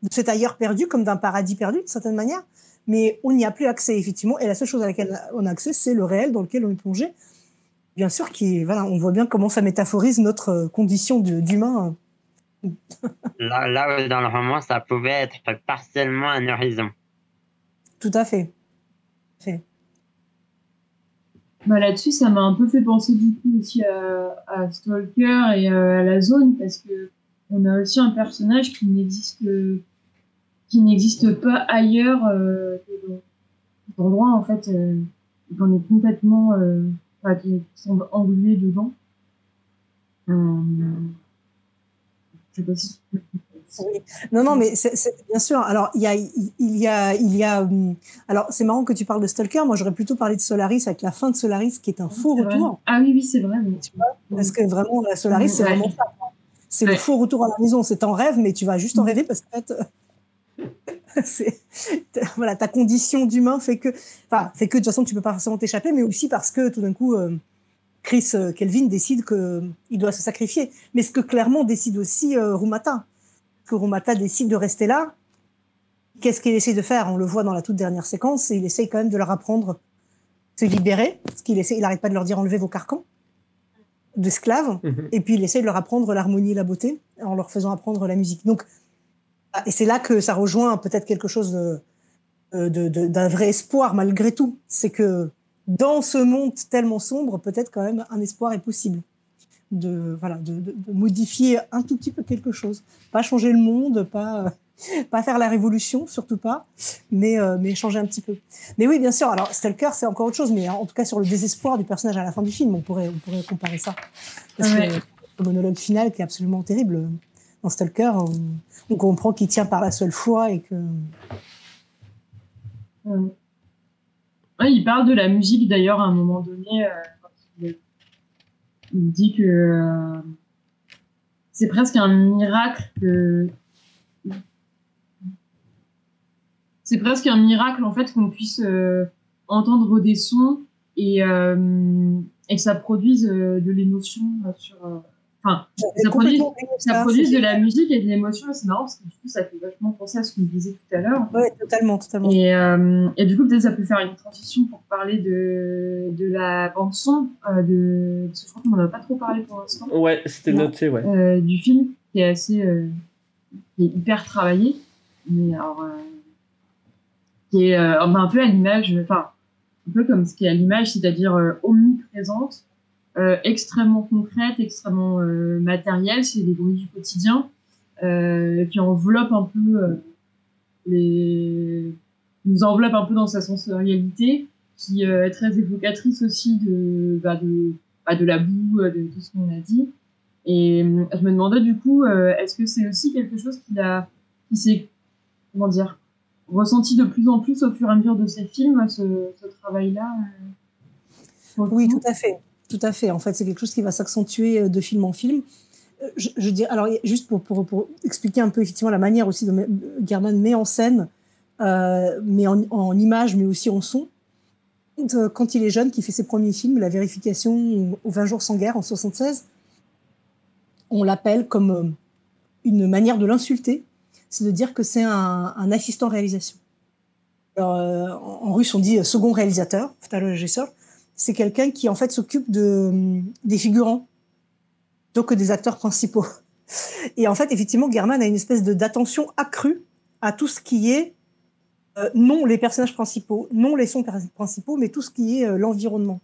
de cet ailleurs perdu, comme d'un paradis perdu, d'une certaine manière. Mais on n'y a plus accès, effectivement. Et la seule chose à laquelle on a accès, c'est le réel dans lequel on est plongé. Bien sûr, qui, voilà, on voit bien comment ça métaphorise notre euh, condition d'humain. là, là, dans le roman, ça pouvait être partiellement un horizon. Tout à fait. fait. Bah, Là-dessus, ça m'a un peu fait penser du coup aussi à, à Stalker et à la zone, parce que on a aussi un personnage qui n'existe qui n'existe pas ailleurs euh, que dans cet endroit en fait euh, qu'on est complètement euh, enfin, qui semble englué dedans. Euh, je sais pas si oui. Non, non, mais c'est bien sûr. Alors, il y a, il y a, il y a. Hum, alors, c'est marrant que tu parles de Stalker. Moi, j'aurais plutôt parlé de Solaris avec la fin de Solaris, qui est un faux retour. Ah oui, oui, c'est vrai. Tu vois, parce que vraiment, la Solaris, c'est vraiment ça. C'est le faux retour à la maison. C'est en rêve, mais tu vas juste en rêver parce qu'en fait, *laughs* c'est voilà, ta condition d'humain fait que, enfin, fait que de toute façon tu peux pas forcément t'échapper, mais aussi parce que tout d'un coup, euh, Chris euh, Kelvin décide que euh, il doit se sacrifier. Mais ce que clairement décide aussi Rumata, que Rumata décide de rester là. Qu'est-ce qu'il essaie de faire? On le voit dans la toute dernière séquence, et il essaye quand même de leur apprendre se libérer, parce qu'il essaie, il n'arrête pas de leur dire enlevez vos carcans d'esclaves, Mhm. et puis il essaie de leur apprendre l'harmonie et la beauté en leur faisant apprendre la musique. Donc, et c'est là que ça rejoint peut-être quelque chose de, de- de- d'un vrai espoir malgré tout. C'est que dans ce monde tellement sombre, peut-être quand même un espoir est possible. De, voilà, de, de- de modifier un tout petit peu quelque chose. Pas changer le monde, pas, euh, *laughs* pas faire la révolution, surtout pas, mais, euh, mais changer un petit peu. Mais oui, bien sûr, alors Stalker, c'est encore autre chose, mais en tout cas sur le désespoir du personnage à la fin du film, on pourrait, on pourrait comparer ça. Parce Ouais. que le monologue final qui est absolument terrible dans Stalker, on, on comprend qu'il tient par la seule foi et que. Ouais. Ouais, il parle de la musique d'ailleurs à un moment donné. euh, quand il, il dit que euh, c'est presque un miracle que. C'est presque un miracle en fait qu'on puisse euh, entendre des sons et, euh, et que ça produise euh, de l'émotion sur. Enfin, Ça produit- ça ça, produise c'est- de la musique et de l'émotion et c'est marrant parce que du coup ça fait vachement penser à ce qu'on disait tout à l'heure. Ouais, totalement, totalement. Et, euh, et du coup, peut-être ça peut faire une transition pour parler de, de la bande-son, euh, de, parce que je crois qu'on n'en a pas trop parlé pour l'instant, Ouais, c'était noté, ouais. euh, du film, qui est assez. euh, qui est hyper travaillé, mais alors. euh, qui est euh, un peu à l'image, enfin, un peu comme ce qui est à l'image, c'est-à-dire euh, omniprésente, extrêmement concrète, extrêmement euh, matérielle, c'est des bruits du quotidien, euh, qui enveloppent un peu euh, les nous enveloppe un peu dans sa sensorialité, qui euh, est très évocatrice aussi de, bah, de, bah, de la boue, euh, de tout ce qu'on a dit. Et euh, je me demandais du coup, euh, est-ce que c'est aussi quelque chose qu'il a, qui s'est, comment dire, ressenti de plus en plus au fur et à mesure de ses films, ce, ce travail-là euh, Oui, tout à fait. Tout à fait. En fait, c'est quelque chose qui va s'accentuer euh, de film en film. Euh, je, je alors, juste pour, expliquer un peu effectivement la manière aussi dont German met en scène, euh, mais en, en images, mais aussi en son. Quand il est jeune, qui fait ses premiers films, La vérification aux 20 jours sans guerre en 76, on l'appelle comme une manière de l'insulter, c'est de dire que c'est un, assistant réalisation. En russe, on dit second réalisateur, c'est quelqu'un qui en fait s'occupe de des figurants que des acteurs principaux. Et en fait, effectivement, German a une espèce de d'attention accrue à tout ce qui est euh, non les personnages principaux, non les sons principaux, mais tout ce qui est euh, l'environnement.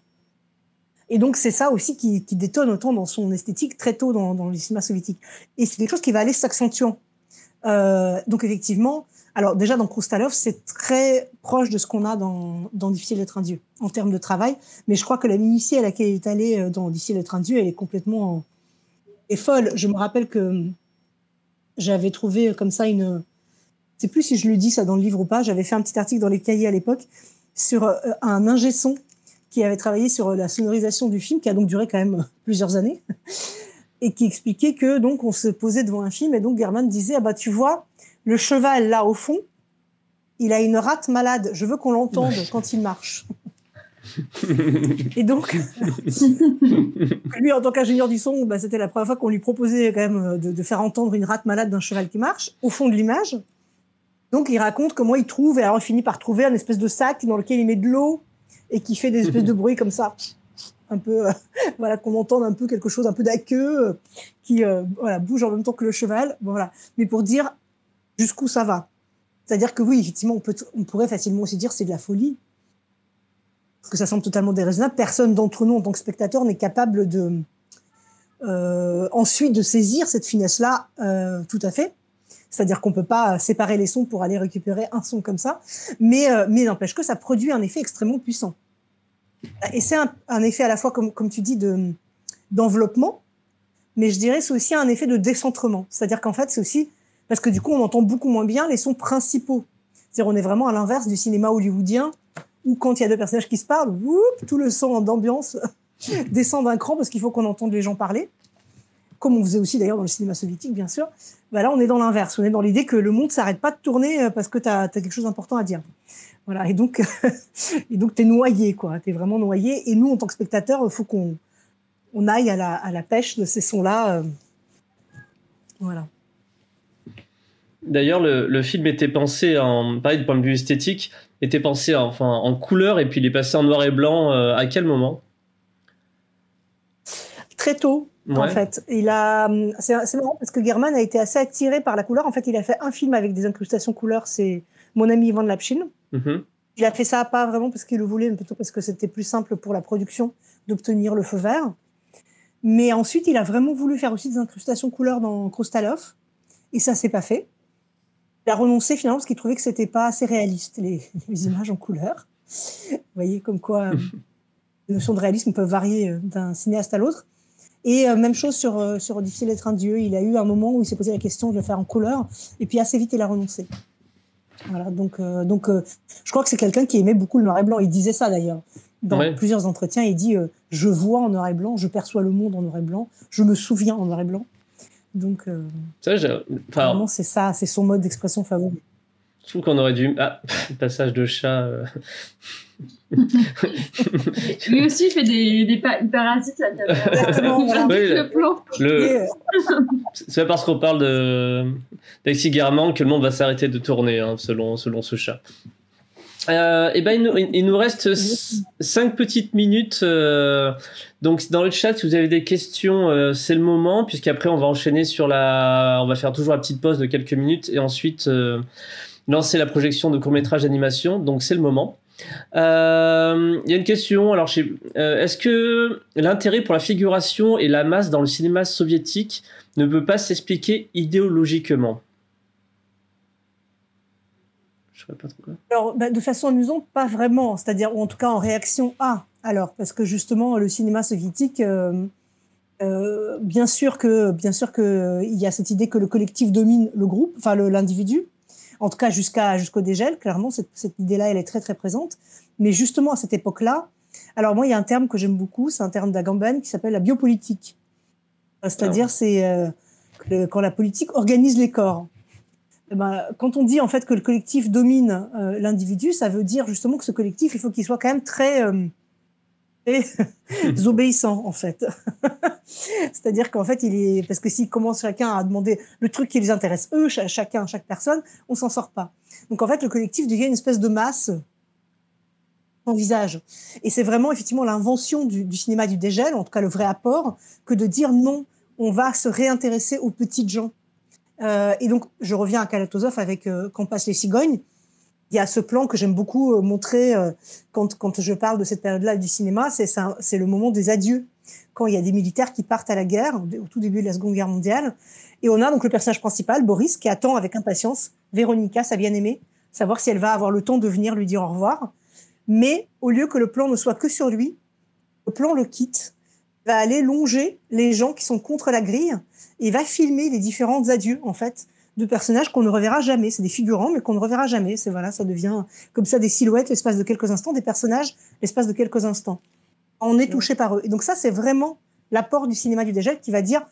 Et donc c'est ça aussi qui, qui détonne autant dans son esthétique très tôt dans, dans le cinéma soviétique. Et c'est quelque chose qui va aller s'accentuant. Euh, donc effectivement, alors déjà dans Krustalov, c'est très proche de ce qu'on a dans, dans Difficile d'être un dieu en termes de travail, mais je crois que la minutie à laquelle il est allé euh, dans Difficile d'être un dieu, elle est complètement est folle. Je me rappelle que j'avais trouvé comme ça une, je sais plus si je le dis ça dans le livre ou pas, j'avais fait un petit article dans les cahiers à l'époque sur euh, un ingé son qui avait travaillé sur euh, la sonorisation du film, qui a donc duré quand même plusieurs années, *laughs* et qui expliquait que donc on se posait devant un film et donc German disait ah bah tu vois le cheval là au fond, il a une rate malade. Je veux qu'on l'entende quand il marche. *laughs* Et donc, *laughs* lui, en tant qu'ingénieur du son, bah, c'était la première fois qu'on lui proposait quand même de, de, faire entendre une rate malade d'un cheval qui marche au fond de l'image. Donc, il raconte comment il trouve, et alors il finit par trouver un espèce de sac dans lequel il met de l'eau et qui fait des espèces de bruits comme ça, un peu, euh, *laughs* voilà, qu'on entende un peu quelque chose, un peu d'aqueux, euh, qui euh, voilà, bouge en même temps que le cheval. Bon, voilà. Mais pour dire jusqu'où ça va? C'est-à-dire que oui, effectivement, on, peut, on pourrait facilement aussi dire c'est de la folie. Parce que ça semble totalement déraisonnable. Personne d'entre nous, en tant que spectateur, n'est capable de euh, ensuite de saisir cette finesse-là euh, tout à fait. C'est-à-dire qu'on peut pas séparer les sons pour aller récupérer un son comme ça. Mais, euh, mais n'empêche que ça produit un effet extrêmement puissant. Et c'est un, un, effet à la fois, comme, comme tu dis, de, d'enveloppement, mais je dirais c'est aussi un effet de décentrement. C'est-à-dire qu'en fait, c'est aussi parce que du coup, on entend beaucoup moins bien les sons principaux. C'est-à-dire, on est vraiment à l'inverse du cinéma hollywoodien, où quand il y a deux personnages qui se parlent, tout le son d'ambiance *laughs* descend d'un cran parce qu'il faut qu'on entende les gens parler. Comme on faisait aussi d'ailleurs dans le cinéma soviétique, bien sûr. Bah là, on est dans l'inverse. On est dans l'idée que le monde s'arrête pas de tourner parce que tu as, quelque chose d'important à dire. Voilà. Et donc, *laughs* et donc, t'es noyé, quoi. T'es vraiment noyé. Et nous, en tant que spectateurs, il faut qu'on on aille à la, à la pêche de ces sons-là. Euh... Voilà. D'ailleurs, le, film était pensé, en, pareil, du point de vue esthétique, était pensé en, enfin, en couleur et puis il est passé en noir et blanc euh, à quel moment? Très tôt, en fait. Il a, c'est, marrant parce que German a été assez attiré par la couleur. En fait, il a fait un film avec des incrustations couleur, c'est Mon ami Ivan Lapchin. Mm Il a fait ça pas vraiment parce qu'il le voulait, mais plutôt parce que c'était plus simple pour la production d'obtenir le feu vert. Mais ensuite, il a vraiment voulu faire aussi des incrustations couleur dans Krustalov, et ça s'est pas fait. Il a renoncé finalement parce qu'il trouvait que c'était pas assez réaliste les, *laughs* les, images en couleur. Vous voyez comme quoi euh, *laughs* les notions de réalisme peuvent varier euh, d'un cinéaste à l'autre. Et euh, même chose sur sur Difficile d'être un dieu. Il a eu un moment où il s'est posé la question de le faire en couleur, et puis assez vite il a renoncé. Voilà, donc donc je crois que c'est quelqu'un qui aimait beaucoup le noir et blanc. Il disait ça d'ailleurs dans plusieurs entretiens. Il dit je vois en noir et blanc, je perçois le monde en noir et blanc, je me souviens en noir et blanc. Donc, euh, ça, vraiment, c'est ça, c'est son mode d'expression favori. Je trouve qu'on aurait dû. Ah, *laughs* passage de chat. Euh. *laughs* Lui aussi fait des, des parasites. Exactement. le plan. Le... *laughs* C'est pas parce qu'on parle de d'Alexis Guerman que le monde va s'arrêter de tourner, hein, selon, selon ce chat. Euh, et ben il nous, il nous, reste cinq petites minutes. Euh, donc dans le chat, si vous avez des questions, euh, c'est le moment, puisqu'après on va enchaîner sur la, on va faire toujours la petite pause de quelques minutes et ensuite euh, lancer la projection de court métrage d'animation. Donc c'est le moment. Euh, il y a une question. Alors, est-ce que l'intérêt pour la figuration et la masse dans le cinéma soviétique ne peut pas s'expliquer idéologiquement? Alors, bah, de façon amusante, pas vraiment. C'est-à-dire, ou en tout cas en réaction à. Alors, parce que justement, le cinéma soviétique, euh, euh, bien sûr que, bien sûr que, il y a cette idée que le collectif domine le groupe, enfin l'individu. En tout cas, jusqu'à jusqu'au dégel, clairement, cette, cette idée-là, elle est très très présente. Mais justement à cette époque-là, alors moi, il y a un terme que j'aime beaucoup, c'est un terme d'Agamben qui s'appelle la biopolitique. C'est-à-dire, ah c'est euh, quand la politique organise les corps. Eh ben, quand on dit en fait que le collectif domine euh, l'individu, ça veut dire justement que ce collectif, il faut qu'il soit quand même très, euh, *laughs* obéissant en fait. *laughs* C'est-à-dire qu'en fait, il est parce que s'il commence chacun à demander le truc qui les intéresse eux, chacun, chaque personne, on s'en sort pas. Donc en fait, le collectif devient une espèce de masse en visage. Et c'est vraiment effectivement l'invention du, du cinéma du dégel, en tout cas le vrai apport, que de dire non, on va se réintéresser aux petites gens euh, et donc, je reviens à Kalatozov avec euh, Quand passe les cigognes. Il y a ce plan que j'aime beaucoup euh, montrer quand, quand je parle de cette période-là du cinéma, c'est le moment des adieux, quand il y a des militaires qui partent à la guerre, au tout début de la Seconde Guerre mondiale. Et on a donc le personnage principal, Boris, qui attend avec impatience Véronica, sa bien-aimée, savoir si elle va avoir le temps de venir lui dire au revoir. Mais au lieu que le plan ne soit que sur lui, le plan le quitte, va aller longer les gens qui sont contre la grille et va filmer les différents adieux en fait de personnages qu'on ne reverra jamais. C'est des figurants, mais qu'on ne reverra jamais. C'est voilà, ça devient comme ça des silhouettes l'espace de quelques instants, des personnages l'espace de quelques instants. On est touché par eux. Et donc ça, c'est vraiment l'apport du cinéma du dégel qui va dire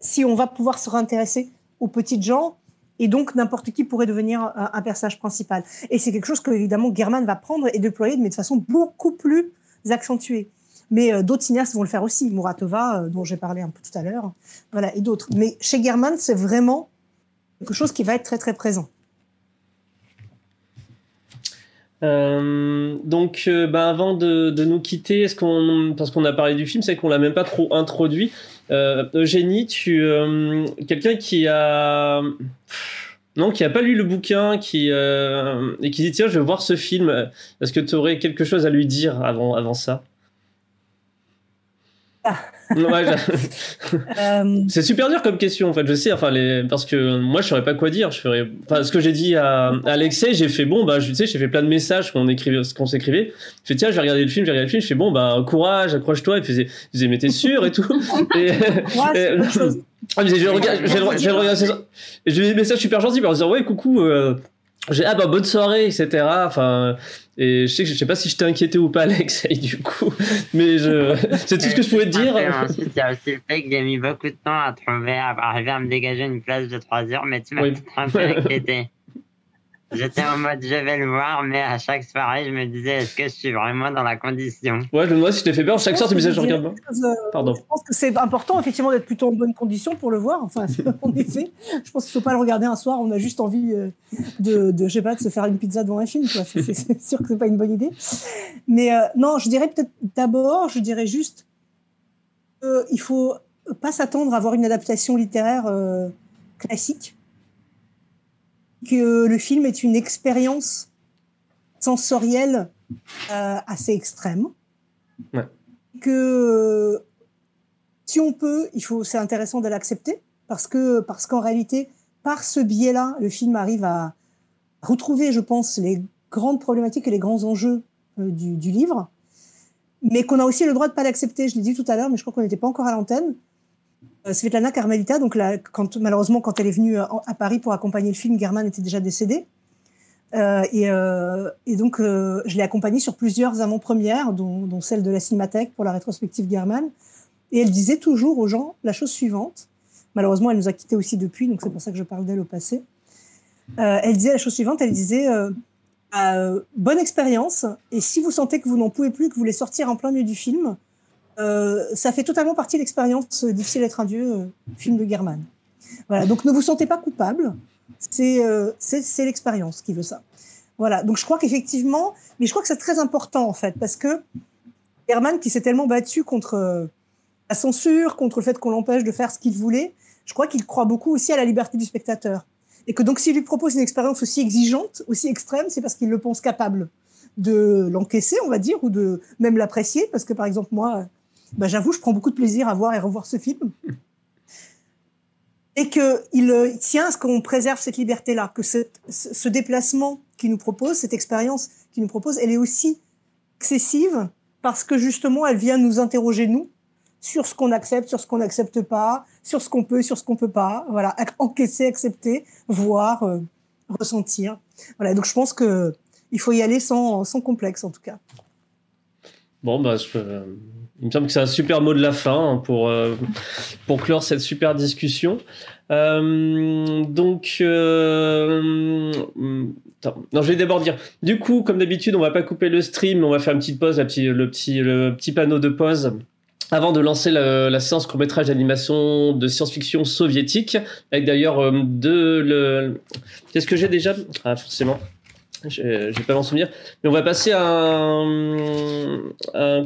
si on va pouvoir se réintéresser aux petites gens, et donc n'importe qui pourrait devenir un, personnage principal. Et c'est quelque chose que évidemment German va prendre et déployer, mais de façon beaucoup plus accentuée. Mais euh, d'autres cinéastes vont le faire aussi. Muratova, euh, dont j'ai parlé un peu tout à l'heure, voilà, et d'autres. Mais chez German, c'est vraiment quelque chose qui va être très très présent. Euh, donc, bah, avant de, nous quitter, parce qu'on a parlé du film, c'est qu'on l'a même pas trop introduit. Eugénie, tu, quelqu'un qui a, non, qui a pas lu le bouquin, qui et qui dit tiens, je vais voir ce film. Est-ce que tu aurais quelque chose à lui dire avant, avant ça? Euh, *laughs* c'est super dur comme question en fait, je sais, enfin les... parce que moi je saurais pas quoi dire. Je ferais, enfin ce que j'ai dit à, Alexei, j'ai fait bon bah je sais, j'ai fait plein de messages qu'on écrivait, qu'on s'écrivait. Je fais tiens, je vais regarder le film, j'ai regardé le film, je fais bon bah courage, accroche-toi. Il faisait, il faisait mais t'es sûr et tout. *laughs* et, *laughs* ah, mais je regarde, j'ai regarde ça. Et j'ai des messages super gentils en disant ouais coucou. Euh, j'ai ah bah bonne soirée etc enfin et je sais que je sais pas si je t'ai inquiété ou pas *laughs* Alex du coup mais je *laughs* c'est tout ce que je pouvais te dire. Ensuite il y a aussi le fait que j'ai mis beaucoup de temps à trouver à arriver à me dégager une place de 3 heures mais tu m'as un peu inquiété J'étais en mode je vais le voir, mais à chaque soirée, je me disais est-ce que je suis vraiment dans la condition? Ouais, je me demande si je t'ai fait peur. Chaque soir, tu me disais je regarde pas. Pardon. Je pense que c'est important, effectivement, d'être plutôt en bonne condition pour le voir. Enfin, en effet, je pense qu'il ne faut pas le regarder un soir. On a juste envie euh, de, de, je sais pas, de se faire une pizza devant un film. C'est sûr que c'est pas une bonne idée. Mais euh, non, je dirais peut-être d'abord, je dirais juste qu'il faut pas s'attendre à avoir une adaptation littéraire euh, classique que le film est une expérience sensorielle euh, assez extrême. Que si on peut, il faut, c'est intéressant de l'accepter parce que parce qu'en réalité, par ce biais-là, le film arrive à retrouver, je pense, les grandes problématiques et les grands enjeux euh, du, du, livre, mais qu'on a aussi le droit de pas l'accepter. Je l'ai dit tout à l'heure, mais je crois qu'on n'était pas encore à l'antenne. Euh, Svetlana Carmelita, donc malheureusement, quand elle est venue euh, à Paris pour accompagner le film, German était déjà décédé. Euh, et, donc, je l'ai accompagnée sur plusieurs avant-premières, dont, celle de la Cinémathèque pour la rétrospective German. Et elle disait toujours aux gens la chose suivante. Malheureusement, elle nous a quittés aussi depuis, donc c'est pour ça que je parle d'elle au passé. elle disait la chose suivante, elle disait bonne expérience, et si vous sentez que vous n'en pouvez plus, que vous voulez sortir en plein milieu du film, euh, ça fait totalement partie de l'expérience euh, Difficile d'être un dieu, euh, film de German. Voilà, donc ne vous sentez pas coupable, c'est c'est l'expérience qui veut ça. Voilà, donc je crois qu'effectivement, mais je crois que c'est très important en fait, parce que German qui s'est tellement battu contre la censure, contre le fait qu'on l'empêche de faire ce qu'il voulait, je crois qu'il croit beaucoup aussi à la liberté du spectateur. Et que donc s'il lui propose une expérience aussi exigeante, aussi extrême, c'est parce qu'il le pense capable de l'encaisser, on va dire, ou de même l'apprécier, parce que par exemple moi, bah, j'avoue, je prends beaucoup de plaisir à voir et revoir ce film. Et qu'il euh, tient à ce qu'on préserve cette liberté-là, que ce, ce déplacement qu'il nous propose, cette expérience qu'il nous propose, elle est aussi excessive parce que justement, elle vient nous interroger, nous, sur ce qu'on accepte, sur ce qu'on n'accepte pas, sur ce qu'on peut, sur ce qu'on peut pas. Voilà, encaisser, accepter, voir, euh, ressentir. Voilà, donc je pense que il faut y aller sans complexe, en tout cas. Bon, bah, je, il me semble que c'est un super mot de la fin hein, pour, euh, pour clore cette super discussion. Euh, donc, euh, non, je vais d'abord dire. Du coup, comme d'habitude, on va pas couper le stream, on va faire une petite pause, le petit, le petit panneau de pause. Avant de lancer la, séance court métrage d'animation de science-fiction soviétique, avec d'ailleurs deux. Le... Qu'est-ce que j'ai déjà? Ah, forcément. Je vais pas m'en souvenir. Mais on va passer à un,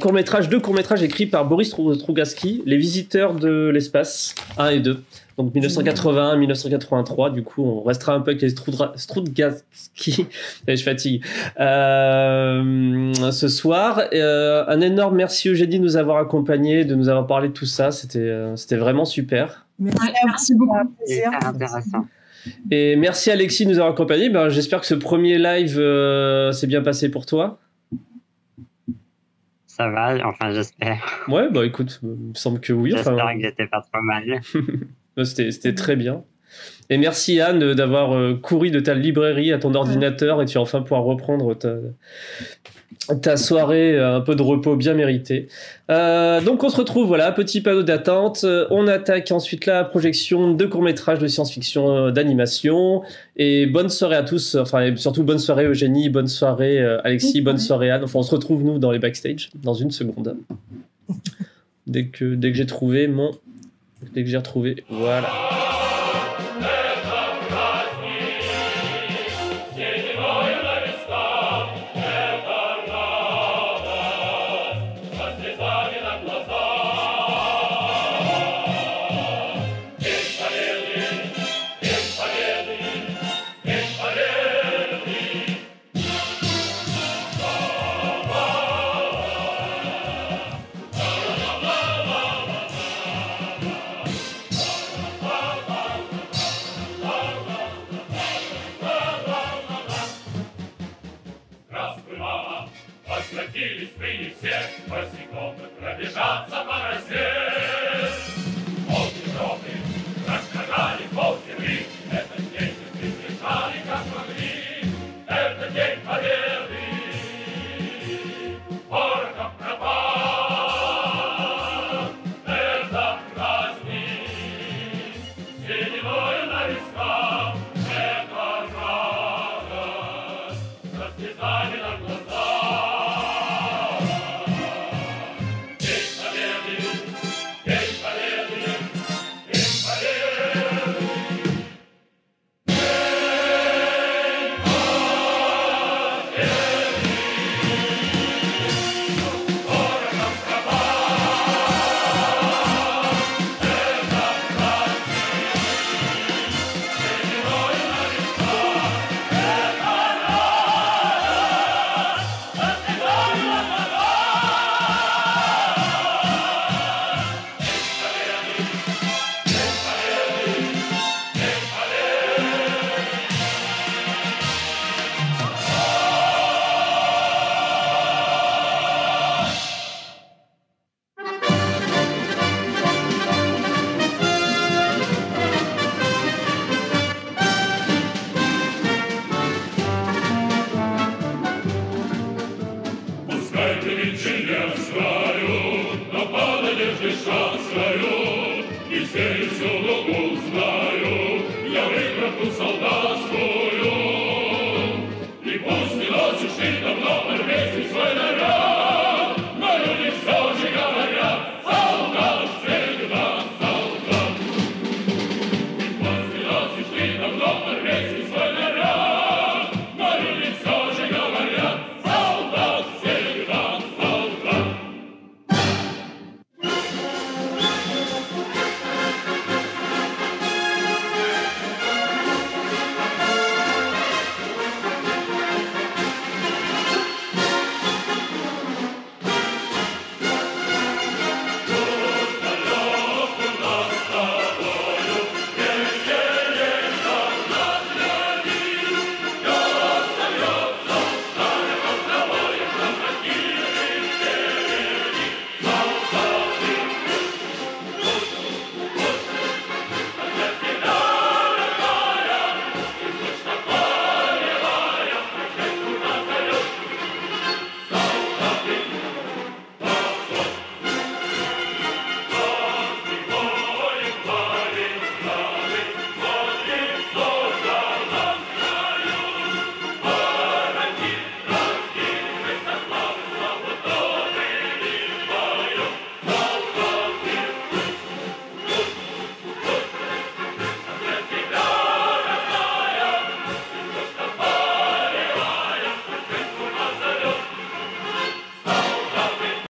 court métrage, deux courts métrages écrits par Boris Trougaski, Les Visiteurs de l'espace 1 et 2. Donc 1981, 1983. Du coup, on restera un peu avec les Strugaski. *laughs* je fatigue. Euh, ce soir, euh, un énorme merci Eugénie de nous avoir accompagnés, de nous avoir parlé de tout ça. C'était, euh, c'était vraiment super. Merci, beaucoup. C'était intéressant. Et merci Alexis de nous avoir accompagnés. Ben, J'espère que ce premier live euh, s'est bien passé pour toi. Ça va, enfin j'espère. Ouais, bah écoute, il me semble que oui. J'espère que j'étais pas trop mal. *laughs* C'était très bien. Et merci Anne d'avoir euh, couru de ta librairie à ton ordinateur et tu vas enfin pouvoir reprendre ta, ta soirée, euh, un peu de repos bien mérité. Euh, donc on se retrouve, voilà, petit panneau d'attente. On attaque ensuite la projection de courts-métrages de science-fiction euh, d'animation. Et bonne soirée à tous, enfin surtout bonne soirée Eugénie, bonne soirée Alexis, bonne soirée Anne. Enfin on se retrouve nous dans les backstage dans une seconde. *laughs* dès que, dès que j'ai trouvé mon... Dès que j'ai retrouvé, voilà.